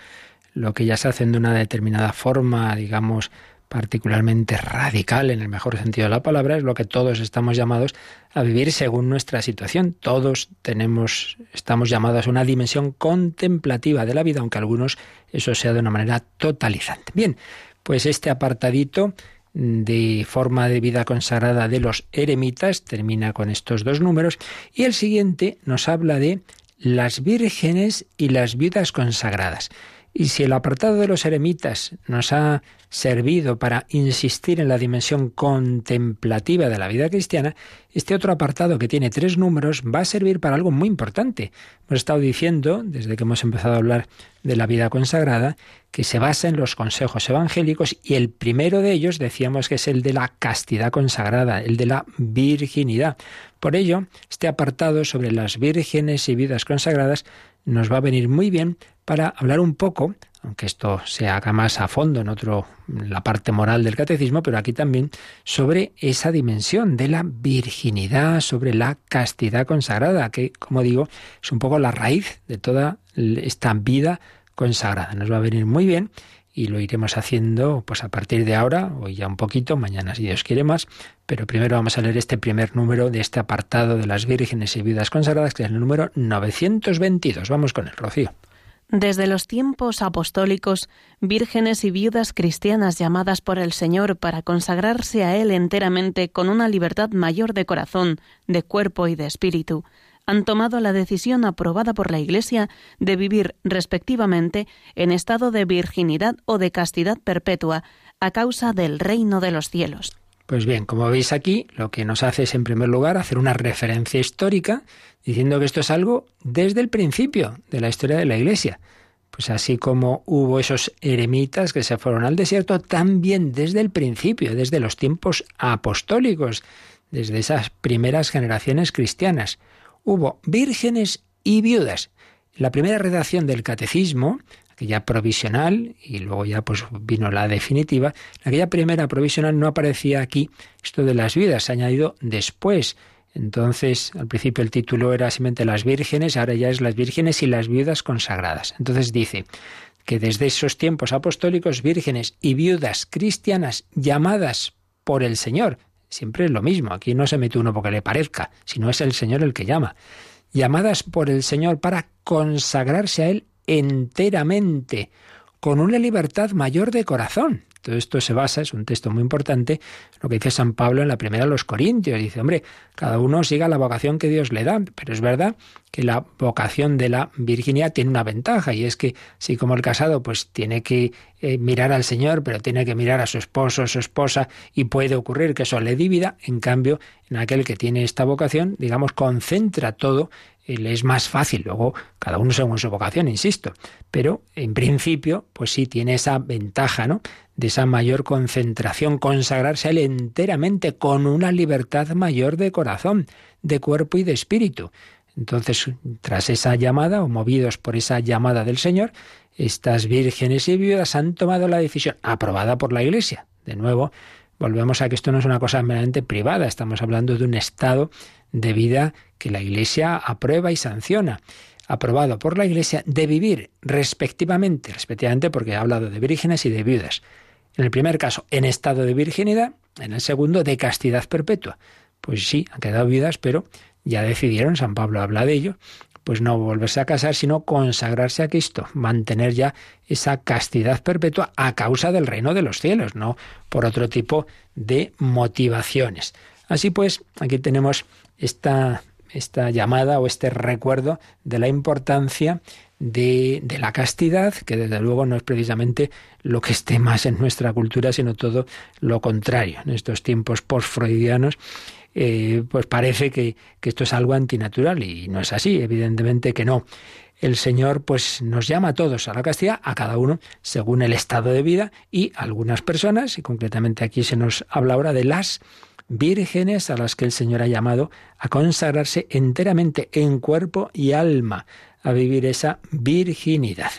lo que ya se hacen de una determinada forma, digamos, particularmente radical en el mejor sentido de la palabra, es lo que todos estamos llamados a vivir según nuestra situación. Todos tenemos, estamos llamados a una dimensión contemplativa de la vida, aunque algunos eso sea de una manera totalizante. Bien, pues este apartadito de forma de vida consagrada de los eremitas termina con estos dos números y el siguiente nos habla de las vírgenes y las viudas consagradas. Y si el apartado de los eremitas nos ha servido para insistir en la dimensión contemplativa de la vida cristiana, este otro apartado que tiene tres números va a servir para algo muy importante. Hemos estado diciendo, desde que hemos empezado a hablar de la vida consagrada, que se basa en los consejos evangélicos y el primero de ellos decíamos que es el de la castidad consagrada, el de la virginidad. Por ello, este apartado sobre las vírgenes y vidas consagradas nos va a venir muy bien para hablar un poco, aunque esto se haga más a fondo en otro la parte moral del catecismo, pero aquí también sobre esa dimensión de la virginidad, sobre la castidad consagrada, que como digo, es un poco la raíz de toda esta vida consagrada. Nos va a venir muy bien y lo iremos haciendo pues a partir de ahora, hoy ya un poquito, mañana si Dios quiere más, pero primero vamos a leer este primer número de este apartado de las vírgenes y viudas consagradas, que es el número 922. Vamos con el Rocío. Desde los tiempos apostólicos, vírgenes y viudas cristianas llamadas por el Señor para consagrarse a Él enteramente con una libertad mayor de corazón, de cuerpo y de espíritu, han tomado la decisión aprobada por la Iglesia de vivir respectivamente en estado de virginidad o de castidad perpetua a causa del reino de los cielos. Pues bien, como veis aquí, lo que nos hace es en primer lugar hacer una referencia histórica diciendo que esto es algo desde el principio de la historia de la Iglesia. Pues así como hubo esos eremitas que se fueron al desierto, también desde el principio, desde los tiempos apostólicos, desde esas primeras generaciones cristianas hubo vírgenes y viudas. La primera redacción del catecismo, aquella provisional, y luego ya pues vino la definitiva, aquella primera provisional no aparecía aquí esto de las viudas, se ha añadido después. Entonces, al principio el título era simplemente las vírgenes, ahora ya es las vírgenes y las viudas consagradas. Entonces dice que desde esos tiempos apostólicos, vírgenes y viudas cristianas llamadas por el Señor, Siempre es lo mismo. Aquí no se mete uno porque le parezca, sino es el Señor el que llama. Llamadas por el Señor para consagrarse a Él enteramente, con una libertad mayor de corazón. Todo esto se basa, es un texto muy importante, lo que dice San Pablo en la primera de los Corintios. Dice, hombre, cada uno siga la vocación que Dios le da, pero es verdad que la vocación de la virginidad tiene una ventaja y es que, si como el casado, pues tiene que eh, mirar al Señor, pero tiene que mirar a su esposo, o su esposa, y puede ocurrir que eso le divida, en cambio, en aquel que tiene esta vocación, digamos, concentra todo le es más fácil. Luego, cada uno según su vocación, insisto. Pero, en principio, pues sí tiene esa ventaja, ¿no? De esa mayor concentración, consagrarse a él enteramente con una libertad mayor de corazón, de cuerpo y de espíritu. Entonces, tras esa llamada, o movidos por esa llamada del Señor, estas vírgenes y viudas han tomado la decisión, aprobada por la Iglesia. De nuevo, volvemos a que esto no es una cosa meramente privada, estamos hablando de un estado de vida que la Iglesia aprueba y sanciona, aprobado por la Iglesia, de vivir respectivamente, respectivamente porque ha hablado de vírgenes y de viudas. En el primer caso, en estado de virginidad, en el segundo, de castidad perpetua. Pues sí, han quedado viudas, pero ya decidieron, San Pablo habla de ello, pues no volverse a casar, sino consagrarse a Cristo, mantener ya esa castidad perpetua a causa del reino de los cielos, no por otro tipo de motivaciones. Así pues, aquí tenemos esta, llamada o este recuerdo de la importancia de, de, la castidad, que desde luego no es precisamente lo que esté más en nuestra cultura, sino todo lo contrario. En estos tiempos post-freudianos, eh, pues parece que, que esto es algo antinatural y no es así, evidentemente que no. El Señor pues nos llama a todos a la castidad, a cada uno según el estado de vida y algunas personas, y concretamente aquí se nos habla ahora de las vírgenes a las que el Señor ha llamado a consagrarse enteramente en cuerpo y alma, a vivir esa virginidad.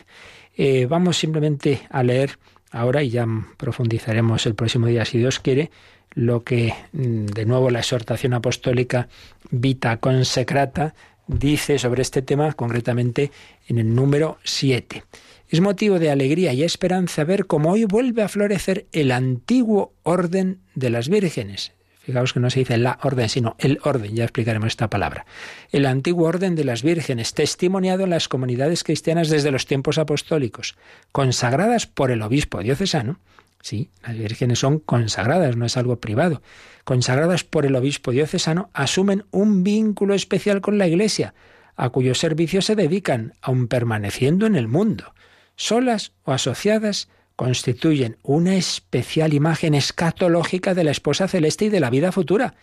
Eh, vamos simplemente a leer ahora, y ya profundizaremos el próximo día si Dios quiere, lo que mm, de nuevo la exhortación apostólica Vita Consecrata dice sobre este tema, concretamente en el número 7. Es motivo de alegría y esperanza ver cómo hoy vuelve a florecer el antiguo orden de las vírgenes, Fijaos que no se dice la orden, sino el orden, ya explicaremos esta palabra. El antiguo orden de las vírgenes, testimoniado en las comunidades cristianas desde los tiempos apostólicos, consagradas por el obispo diocesano. Sí, las vírgenes son consagradas, no es algo privado. Consagradas por el obispo diocesano, asumen un vínculo especial con la Iglesia, a cuyo servicio se dedican, aun permaneciendo en el mundo, solas o asociadas constituyen una especial imagen escatológica de la esposa celeste y de la vida futura,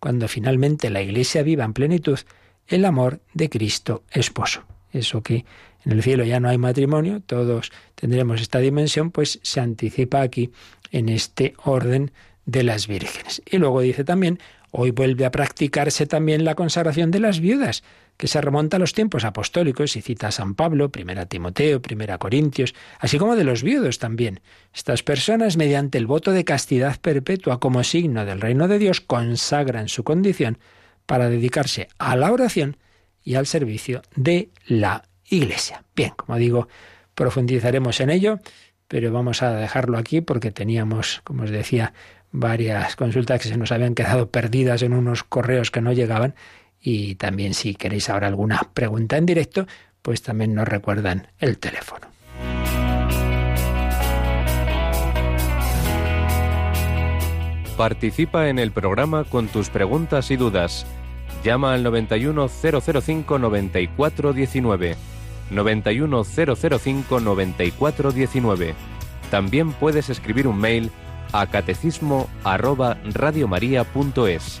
cuando finalmente la Iglesia viva en plenitud el amor de Cristo esposo. Eso que en el cielo ya no hay matrimonio, todos tendremos esta dimensión, pues se anticipa aquí en este orden de las vírgenes. Y luego dice también, hoy vuelve a practicarse también la consagración de las viudas, que se remonta a los tiempos apostólicos y cita a San Pablo, primera Timoteo, primera Corintios, así como de los viudos también. Estas personas, mediante el voto de castidad perpetua como signo del reino de Dios, consagran su condición para dedicarse a la oración y al servicio de la Iglesia. Bien, como digo, profundizaremos en ello, pero vamos a dejarlo aquí porque teníamos, como os decía, varias consultas que se nos habían quedado perdidas en unos correos que no llegaban y también si queréis ahora alguna pregunta en directo, pues también nos recuerdan el teléfono. Participa en el programa con tus preguntas y dudas. Llama al 91005 9419. 91005 9419. También puedes escribir un mail a catecismo arroba radiomaria.es.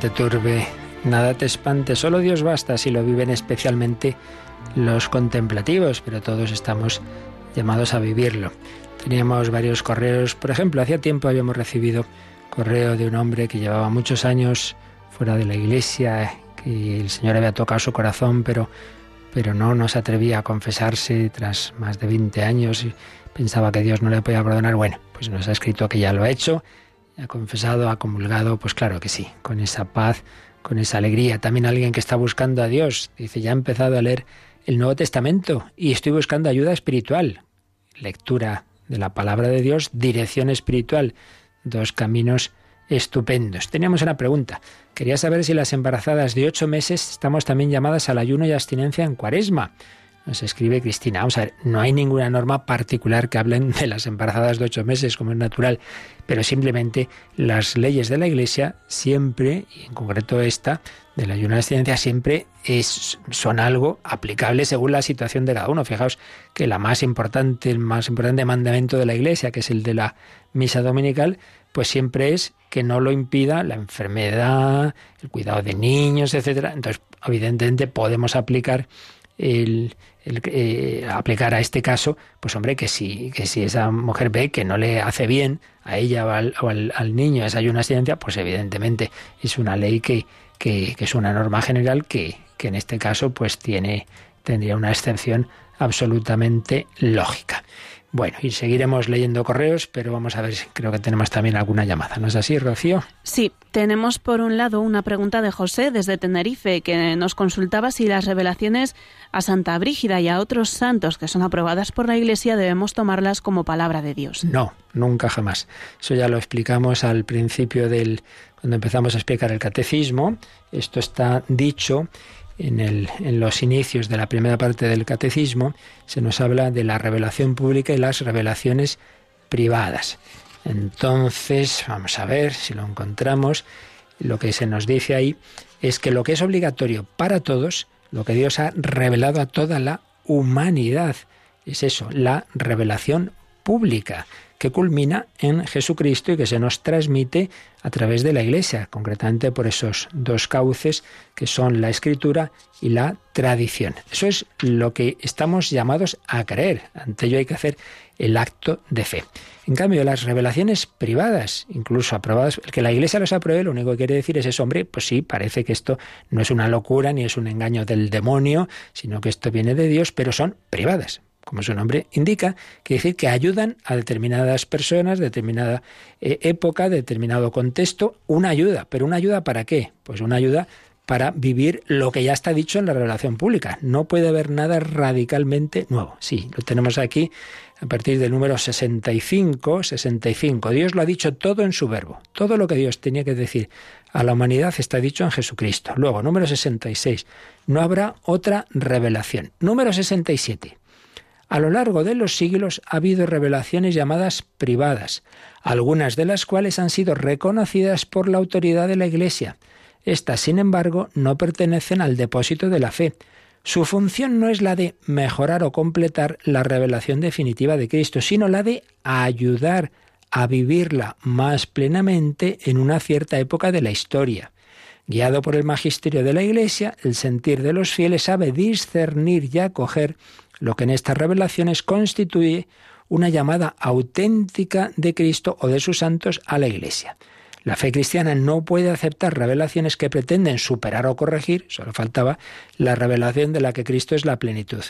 te turbe, nada te espante, solo Dios basta si lo viven especialmente los contemplativos, pero todos estamos llamados a vivirlo. Teníamos varios correos, por ejemplo, hacía tiempo habíamos recibido correo de un hombre que llevaba muchos años fuera de la iglesia, que el Señor había tocado su corazón, pero, pero no nos atrevía a confesarse tras más de 20 años y pensaba que Dios no le podía perdonar. Bueno, pues nos ha escrito que ya lo ha hecho ha confesado, ha comulgado, pues claro que sí, con esa paz, con esa alegría. También alguien que está buscando a Dios, dice, ya he empezado a leer el Nuevo Testamento y estoy buscando ayuda espiritual. Lectura de la palabra de Dios, dirección espiritual, dos caminos estupendos. Teníamos una pregunta. Quería saber si las embarazadas de ocho meses estamos también llamadas al ayuno y abstinencia en cuaresma. Nos escribe Cristina. Vamos a ver, no hay ninguna norma particular que hablen de las embarazadas de ocho meses, como es natural, pero simplemente las leyes de la Iglesia siempre, y en concreto esta, de la ayuno de ciencia, siempre es, son algo aplicable según la situación de cada uno. Fijaos que la más importante, el más importante mandamiento de la Iglesia, que es el de la misa dominical, pues siempre es que no lo impida la enfermedad, el cuidado de niños, etcétera. Entonces, evidentemente podemos aplicar el, eh, aplicar a este caso, pues hombre, que si, que si esa mujer ve que no le hace bien a ella o al, niño esa ayuno asistencia, pues evidentemente es una ley que, que, que, es una norma general que, que en este caso pues tiene, tendría una excepción absolutamente lógica. Bueno, y seguiremos leyendo correos, pero vamos a ver si creo que tenemos también alguna llamada. ¿No es así, Rocío? Sí, tenemos por un lado una pregunta de José desde Tenerife que nos consultaba si las revelaciones a Santa Brígida y a otros santos que son aprobadas por la Iglesia debemos tomarlas como palabra de Dios. No, nunca jamás. Eso ya lo explicamos al principio del cuando empezamos a explicar el catecismo. Esto está dicho en, los inicios de la primera parte del catecismo, se nos habla de la revelación pública y las revelaciones privadas. Entonces, vamos a ver si lo encontramos. Lo que se nos dice ahí es que lo que es obligatorio para todos, lo que Dios ha revelado a toda la humanidad, es eso, la revelación pública que culmina en Jesucristo y que se nos transmite a través de la Iglesia, concretamente por esos dos cauces que son la Escritura y la tradición. Eso es lo que estamos llamados a creer. Ante ello hay que hacer el acto de fe. En cambio, las revelaciones privadas, incluso aprobadas, el que la Iglesia los apruebe, lo único que quiere decir es eso, hombre, pues sí, parece que esto no es una locura ni es un engaño del demonio, sino que esto viene de Dios, pero son privadas como su nombre indica, quiere decir que ayudan a determinadas personas, determinada eh, época, determinado contexto, una ayuda. ¿Pero una ayuda para qué? Pues una ayuda para vivir lo que ya está dicho en la revelación pública. No puede haber nada radicalmente nuevo. Sí, lo tenemos aquí a partir del número 65, 65. Dios lo ha dicho todo en su verbo. Todo lo que Dios tenía que decir a la humanidad está dicho en Jesucristo. Luego, número 66. No habrá otra revelación. Número 67. A lo largo de los siglos ha habido revelaciones llamadas privadas, algunas de las cuales han sido reconocidas por la autoridad de la Iglesia. Estas, sin embargo, no pertenecen al depósito de la fe, su función no es la de mejorar o completar la revelación definitiva de Cristo, sino la de ayudar a vivirla más plenamente en una cierta época de la historia. Guiado por el magisterio de la Iglesia, el sentir de los fieles sabe discernir y acoger lo que en estas revelaciones constituye una llamada auténtica de Cristo o de sus santos a la Iglesia. La fe cristiana no puede aceptar revelaciones que pretenden superar o corregir, solo faltaba la revelación de la que Cristo es la plenitud.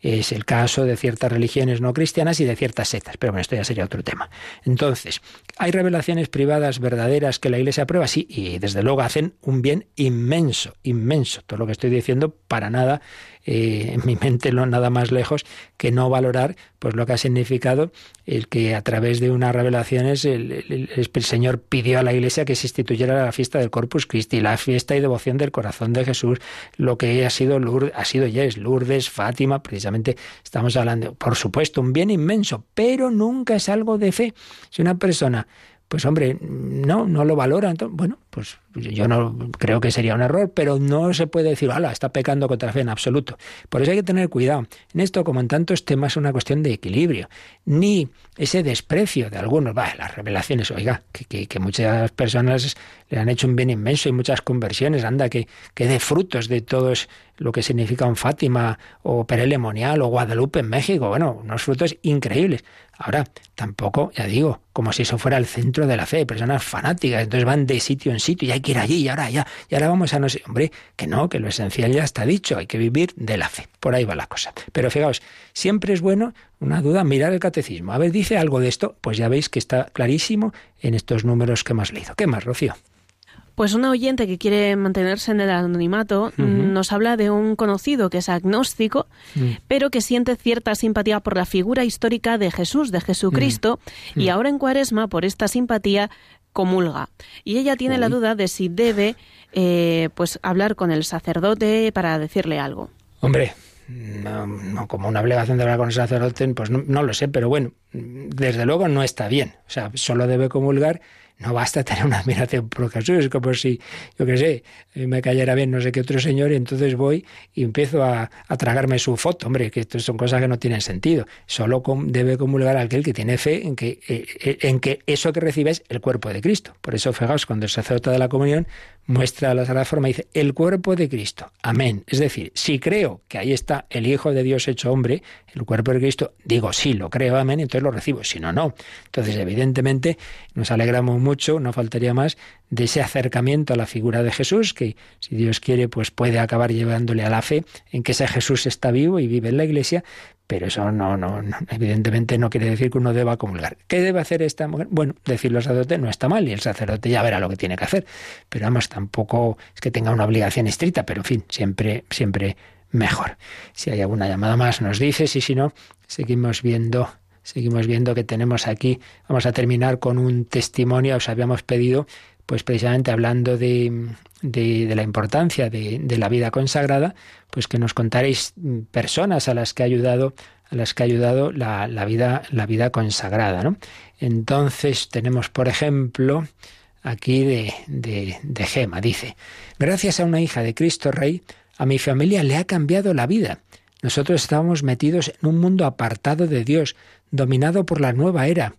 Es el caso de ciertas religiones no cristianas y de ciertas sectas, pero bueno, esto ya sería otro tema. Entonces, ¿hay revelaciones privadas verdaderas que la Iglesia aprueba? Sí, y desde luego hacen un bien inmenso, inmenso. Todo lo que estoy diciendo para nada eh, en mi mente no nada más lejos que no valorar pues lo que ha significado el que a través de unas revelaciones el, Señor pidió a la Iglesia que se instituyera la fiesta del Corpus Christi, la fiesta y devoción del corazón de Jesús, lo que ha sido Lourdes, ha sido ya es Lourdes, Fátima, precisamente estamos hablando, por supuesto, un bien inmenso, pero nunca es algo de fe. Si una persona pues hombre, no, no lo valora. Entonces, bueno, pues yo no creo que sería un error, pero no se puede decir, hala, está pecando contra la fe en absoluto. Por eso hay que tener cuidado. En esto, como en tantos temas, es una cuestión de equilibrio. Ni ese desprecio de algunos, las revelaciones, oiga, que, que, muchas personas le han hecho un bien inmenso y muchas conversiones, anda, que, que de frutos de todo lo que significa un Fátima o Perelemonial o Guadalupe en México. Bueno, unos frutos increíbles. Ahora, tampoco, ya digo, como si eso fuera el centro de la fe, personas fanáticas, entonces van de sitio en sitio y hay que ir allí y ahora ya, y ahora vamos a no sé, hombre, que no, que lo esencial ya está dicho, hay que vivir de la fe. Por ahí va la cosa. Pero fijaos, siempre es bueno, una duda, mirar el catecismo. A ver, dice algo de esto, pues ya veis que está clarísimo en estos números que hemos leído. ¿Qué más, Rocío? Pues una oyente que quiere mantenerse en el anonimato nos habla de un conocido que es agnóstico, mm. pero que siente cierta simpatía por la figura histórica de Jesús, de Jesucristo, mm. y mm. ahora en Cuaresma, por esta simpatía, comulga. Y ella tiene la duda de si debe eh, pues hablar con el sacerdote para decirle algo. Hombre, no, como una obligación de hablar con el sacerdote, pues no, lo sé, pero bueno, desde luego no está bien. O sea, solo debe comulgar no basta tener una admiración por Jesús, es como si, yo qué sé, me cayera bien no sé qué otro señor y entonces voy y empiezo a, tragarme su foto. Hombre, que esto son cosas que no tienen sentido. Solo debe comulgar aquel que tiene fe en que, eh, eh, en que eso que recibe es el cuerpo de Cristo. Por eso, fijaos, cuando el sacerdote de la comunión muestra la Sagrada Forma dice, el cuerpo de Cristo. Amén. Es decir, si creo que ahí está el Hijo de Dios hecho hombre, el cuerpo de Cristo, digo sí, lo creo, amén, entonces lo recibo. Si no, no. Entonces, evidentemente, nos alegramos mucho, no faltaría más, de ese acercamiento a la figura de Jesús, que si Dios quiere, pues puede acabar llevándole a la fe en que ese Jesús está vivo y vive en la iglesia, pero eso no, no, evidentemente no quiere decir que uno deba comulgar. ¿Qué debe hacer esta mujer? Bueno, decirlo al sacerdote no está mal y el sacerdote ya verá lo que tiene que hacer. Pero vamos, tampoco es que tenga una obligación estricta, pero en fin, siempre, siempre mejor. Si hay alguna llamada más, nos dices y si no, seguimos viendo. Seguimos viendo que tenemos aquí, vamos a terminar con un testimonio, os habíamos pedido pues precisamente hablando de, de, la importancia de, la vida consagrada, pues que nos contaréis personas a las que ha ayudado, a las que ha ayudado la, la vida, la vida consagrada, ¿no? Entonces tenemos, por ejemplo, aquí de, de, de Gema, dice, gracias a una hija de Cristo Rey, a mi familia le ha cambiado la vida. Nosotros estábamos metidos en un mundo apartado de Dios, dominado por la nueva era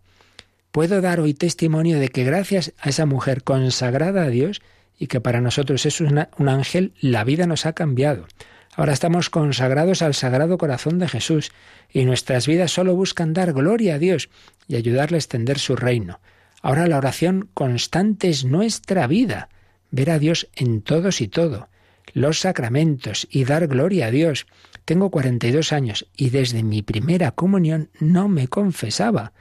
puedo dar hoy testimonio de que gracias a esa mujer consagrada a Dios y que para nosotros es un ángel, la vida nos ha cambiado. Ahora estamos consagrados al Sagrado Corazón de Jesús y nuestras vidas solo buscan dar gloria a Dios y ayudarle a extender su reino. Ahora la oración constante es nuestra vida, ver a Dios en todos y todo, los sacramentos y dar gloria a Dios. Tengo 42 años y desde mi primera comunión no me confesaba.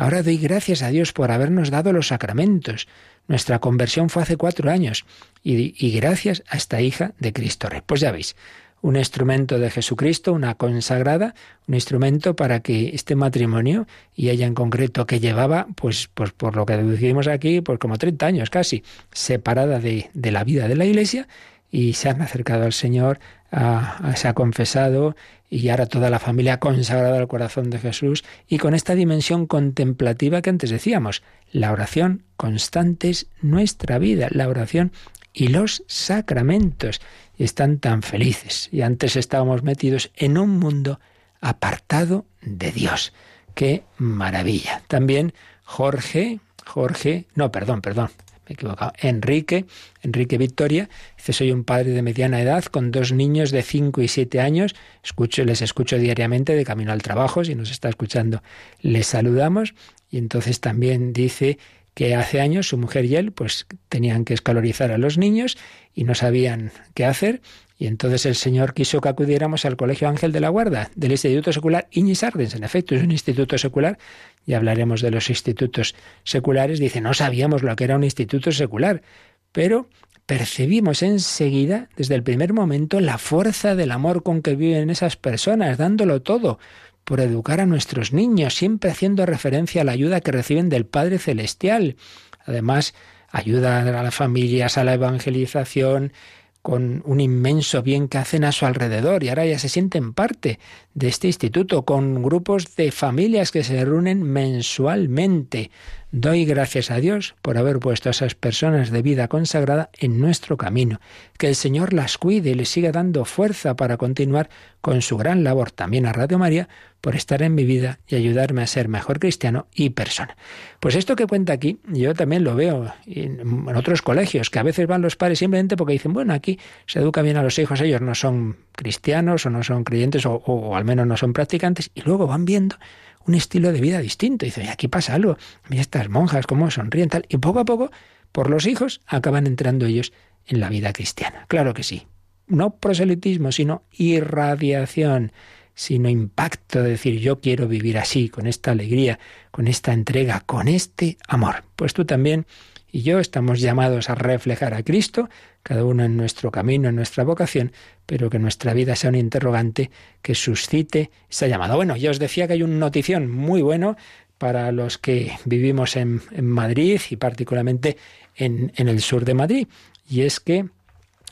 Ahora doy gracias a Dios por habernos dado los sacramentos. Nuestra conversión fue hace cuatro años y, gracias a esta hija de Cristo Rey. Pues ya veis, un instrumento de Jesucristo, una consagrada, un instrumento para que este matrimonio, y ella en concreto que llevaba, pues, pues por lo que deducimos aquí, pues como 30 años casi, separada de, de la vida de la Iglesia, y se han acercado al Señor, se ha confesado y ahora toda la familia consagrada al corazón de Jesús y con esta dimensión contemplativa que antes decíamos, la oración constante es nuestra vida, la oración y los sacramentos están tan felices. Y antes estábamos metidos en un mundo apartado de Dios. ¡Qué maravilla! También Jorge, Jorge, no, perdón, perdón, equivocado. Enrique, Enrique Victoria, dice, soy un padre de mediana edad con dos niños de 5 y 7 años. Escucho, les escucho diariamente de camino al trabajo, si nos está escuchando, les saludamos. Y entonces también dice que hace años su mujer y él pues tenían que escalorizar a los niños y no sabían qué hacer y entonces el Señor quiso que acudiéramos al Colegio Ángel de la Guarda del Instituto Secular Iñis Ardens. En efecto, es un instituto secular y hablaremos de los institutos seculares. Dice, no sabíamos lo que era un instituto secular, pero percibimos enseguida, desde el primer momento, la fuerza del amor con que viven esas personas, dándolo todo por educar a nuestros niños, siempre haciendo referencia a la ayuda que reciben del Padre Celestial. Además, ayuda a las familias, a la evangelización, con un inmenso bien que hacen a su alrededor y ahora ya se sienten parte de este instituto con grupos de familias que se reúnen mensualmente. Doy gracias a Dios por haber puesto a esas personas de vida consagrada en nuestro camino. Que el Señor las cuide y les siga dando fuerza para continuar con su gran labor. También a Radio María por estar en mi vida y ayudarme a ser mejor cristiano y persona. Pues esto que cuenta aquí, yo también lo veo en, otros colegios, que a veces van los padres simplemente porque dicen, bueno, aquí se educa bien a los hijos, ellos no son cristianos o no son creyentes o, o al menos no son practicantes, y luego van viendo un estilo de vida distinto. dice, aquí pasa algo, mira estas monjas cómo sonríen tal. Y poco a poco, por los hijos, acaban entrando ellos en la vida cristiana. Claro que sí. No proselitismo, sino irradiación, sino impacto de decir yo quiero vivir así, con esta alegría, con esta entrega, con este amor. Pues tú también y yo estamos llamados a reflejar a Cristo, cada uno en nuestro camino, en nuestra vocación, pero que nuestra vida sea un interrogante que suscite esa llamada. Bueno, ya os decía que hay una notición muy bueno para los que vivimos en, Madrid y particularmente en, en el sur de Madrid, y es que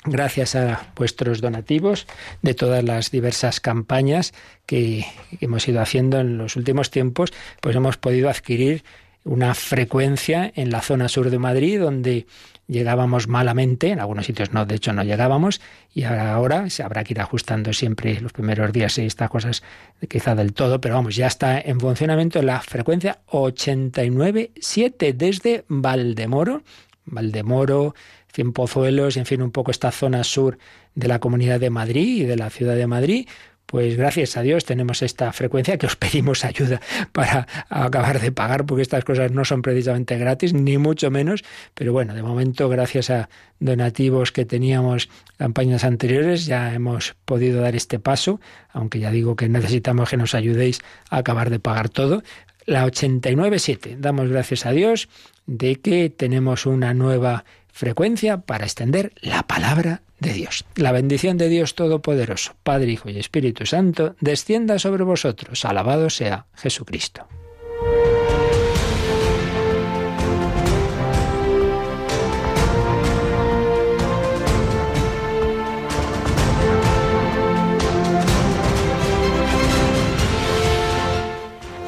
gracias a vuestros donativos de todas las diversas campañas que, hemos ido haciendo en los últimos tiempos, pues hemos podido adquirir una frecuencia en la zona sur de Madrid donde llegábamos malamente, en algunos sitios no, de hecho no llegábamos, y ahora se habrá que ir ajustando siempre los primeros días y estas cosas quizá del todo, pero vamos, ya está en funcionamiento la frecuencia 89.7 desde Valdemoro, Valdemoro, Cien Pozuelos, en fin, un poco esta zona sur de la Comunidad de Madrid y de la ciudad de Madrid, pues gracias a Dios tenemos esta frecuencia que os pedimos ayuda para acabar de pagar, porque estas cosas no son precisamente gratis, ni mucho menos, pero bueno, de momento gracias a donativos que teníamos campañas anteriores ya hemos podido dar este paso, aunque ya digo que necesitamos que nos ayudéis a acabar de pagar todo. La 897, damos gracias a Dios de que tenemos una nueva frecuencia para extender la palabra de Dios. La bendición de Dios Todopoderoso, Padre, Hijo y Espíritu Santo, descienda sobre vosotros. Alabado sea Jesucristo.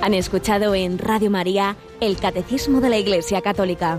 Han escuchado en Radio María el Catecismo de la Iglesia Católica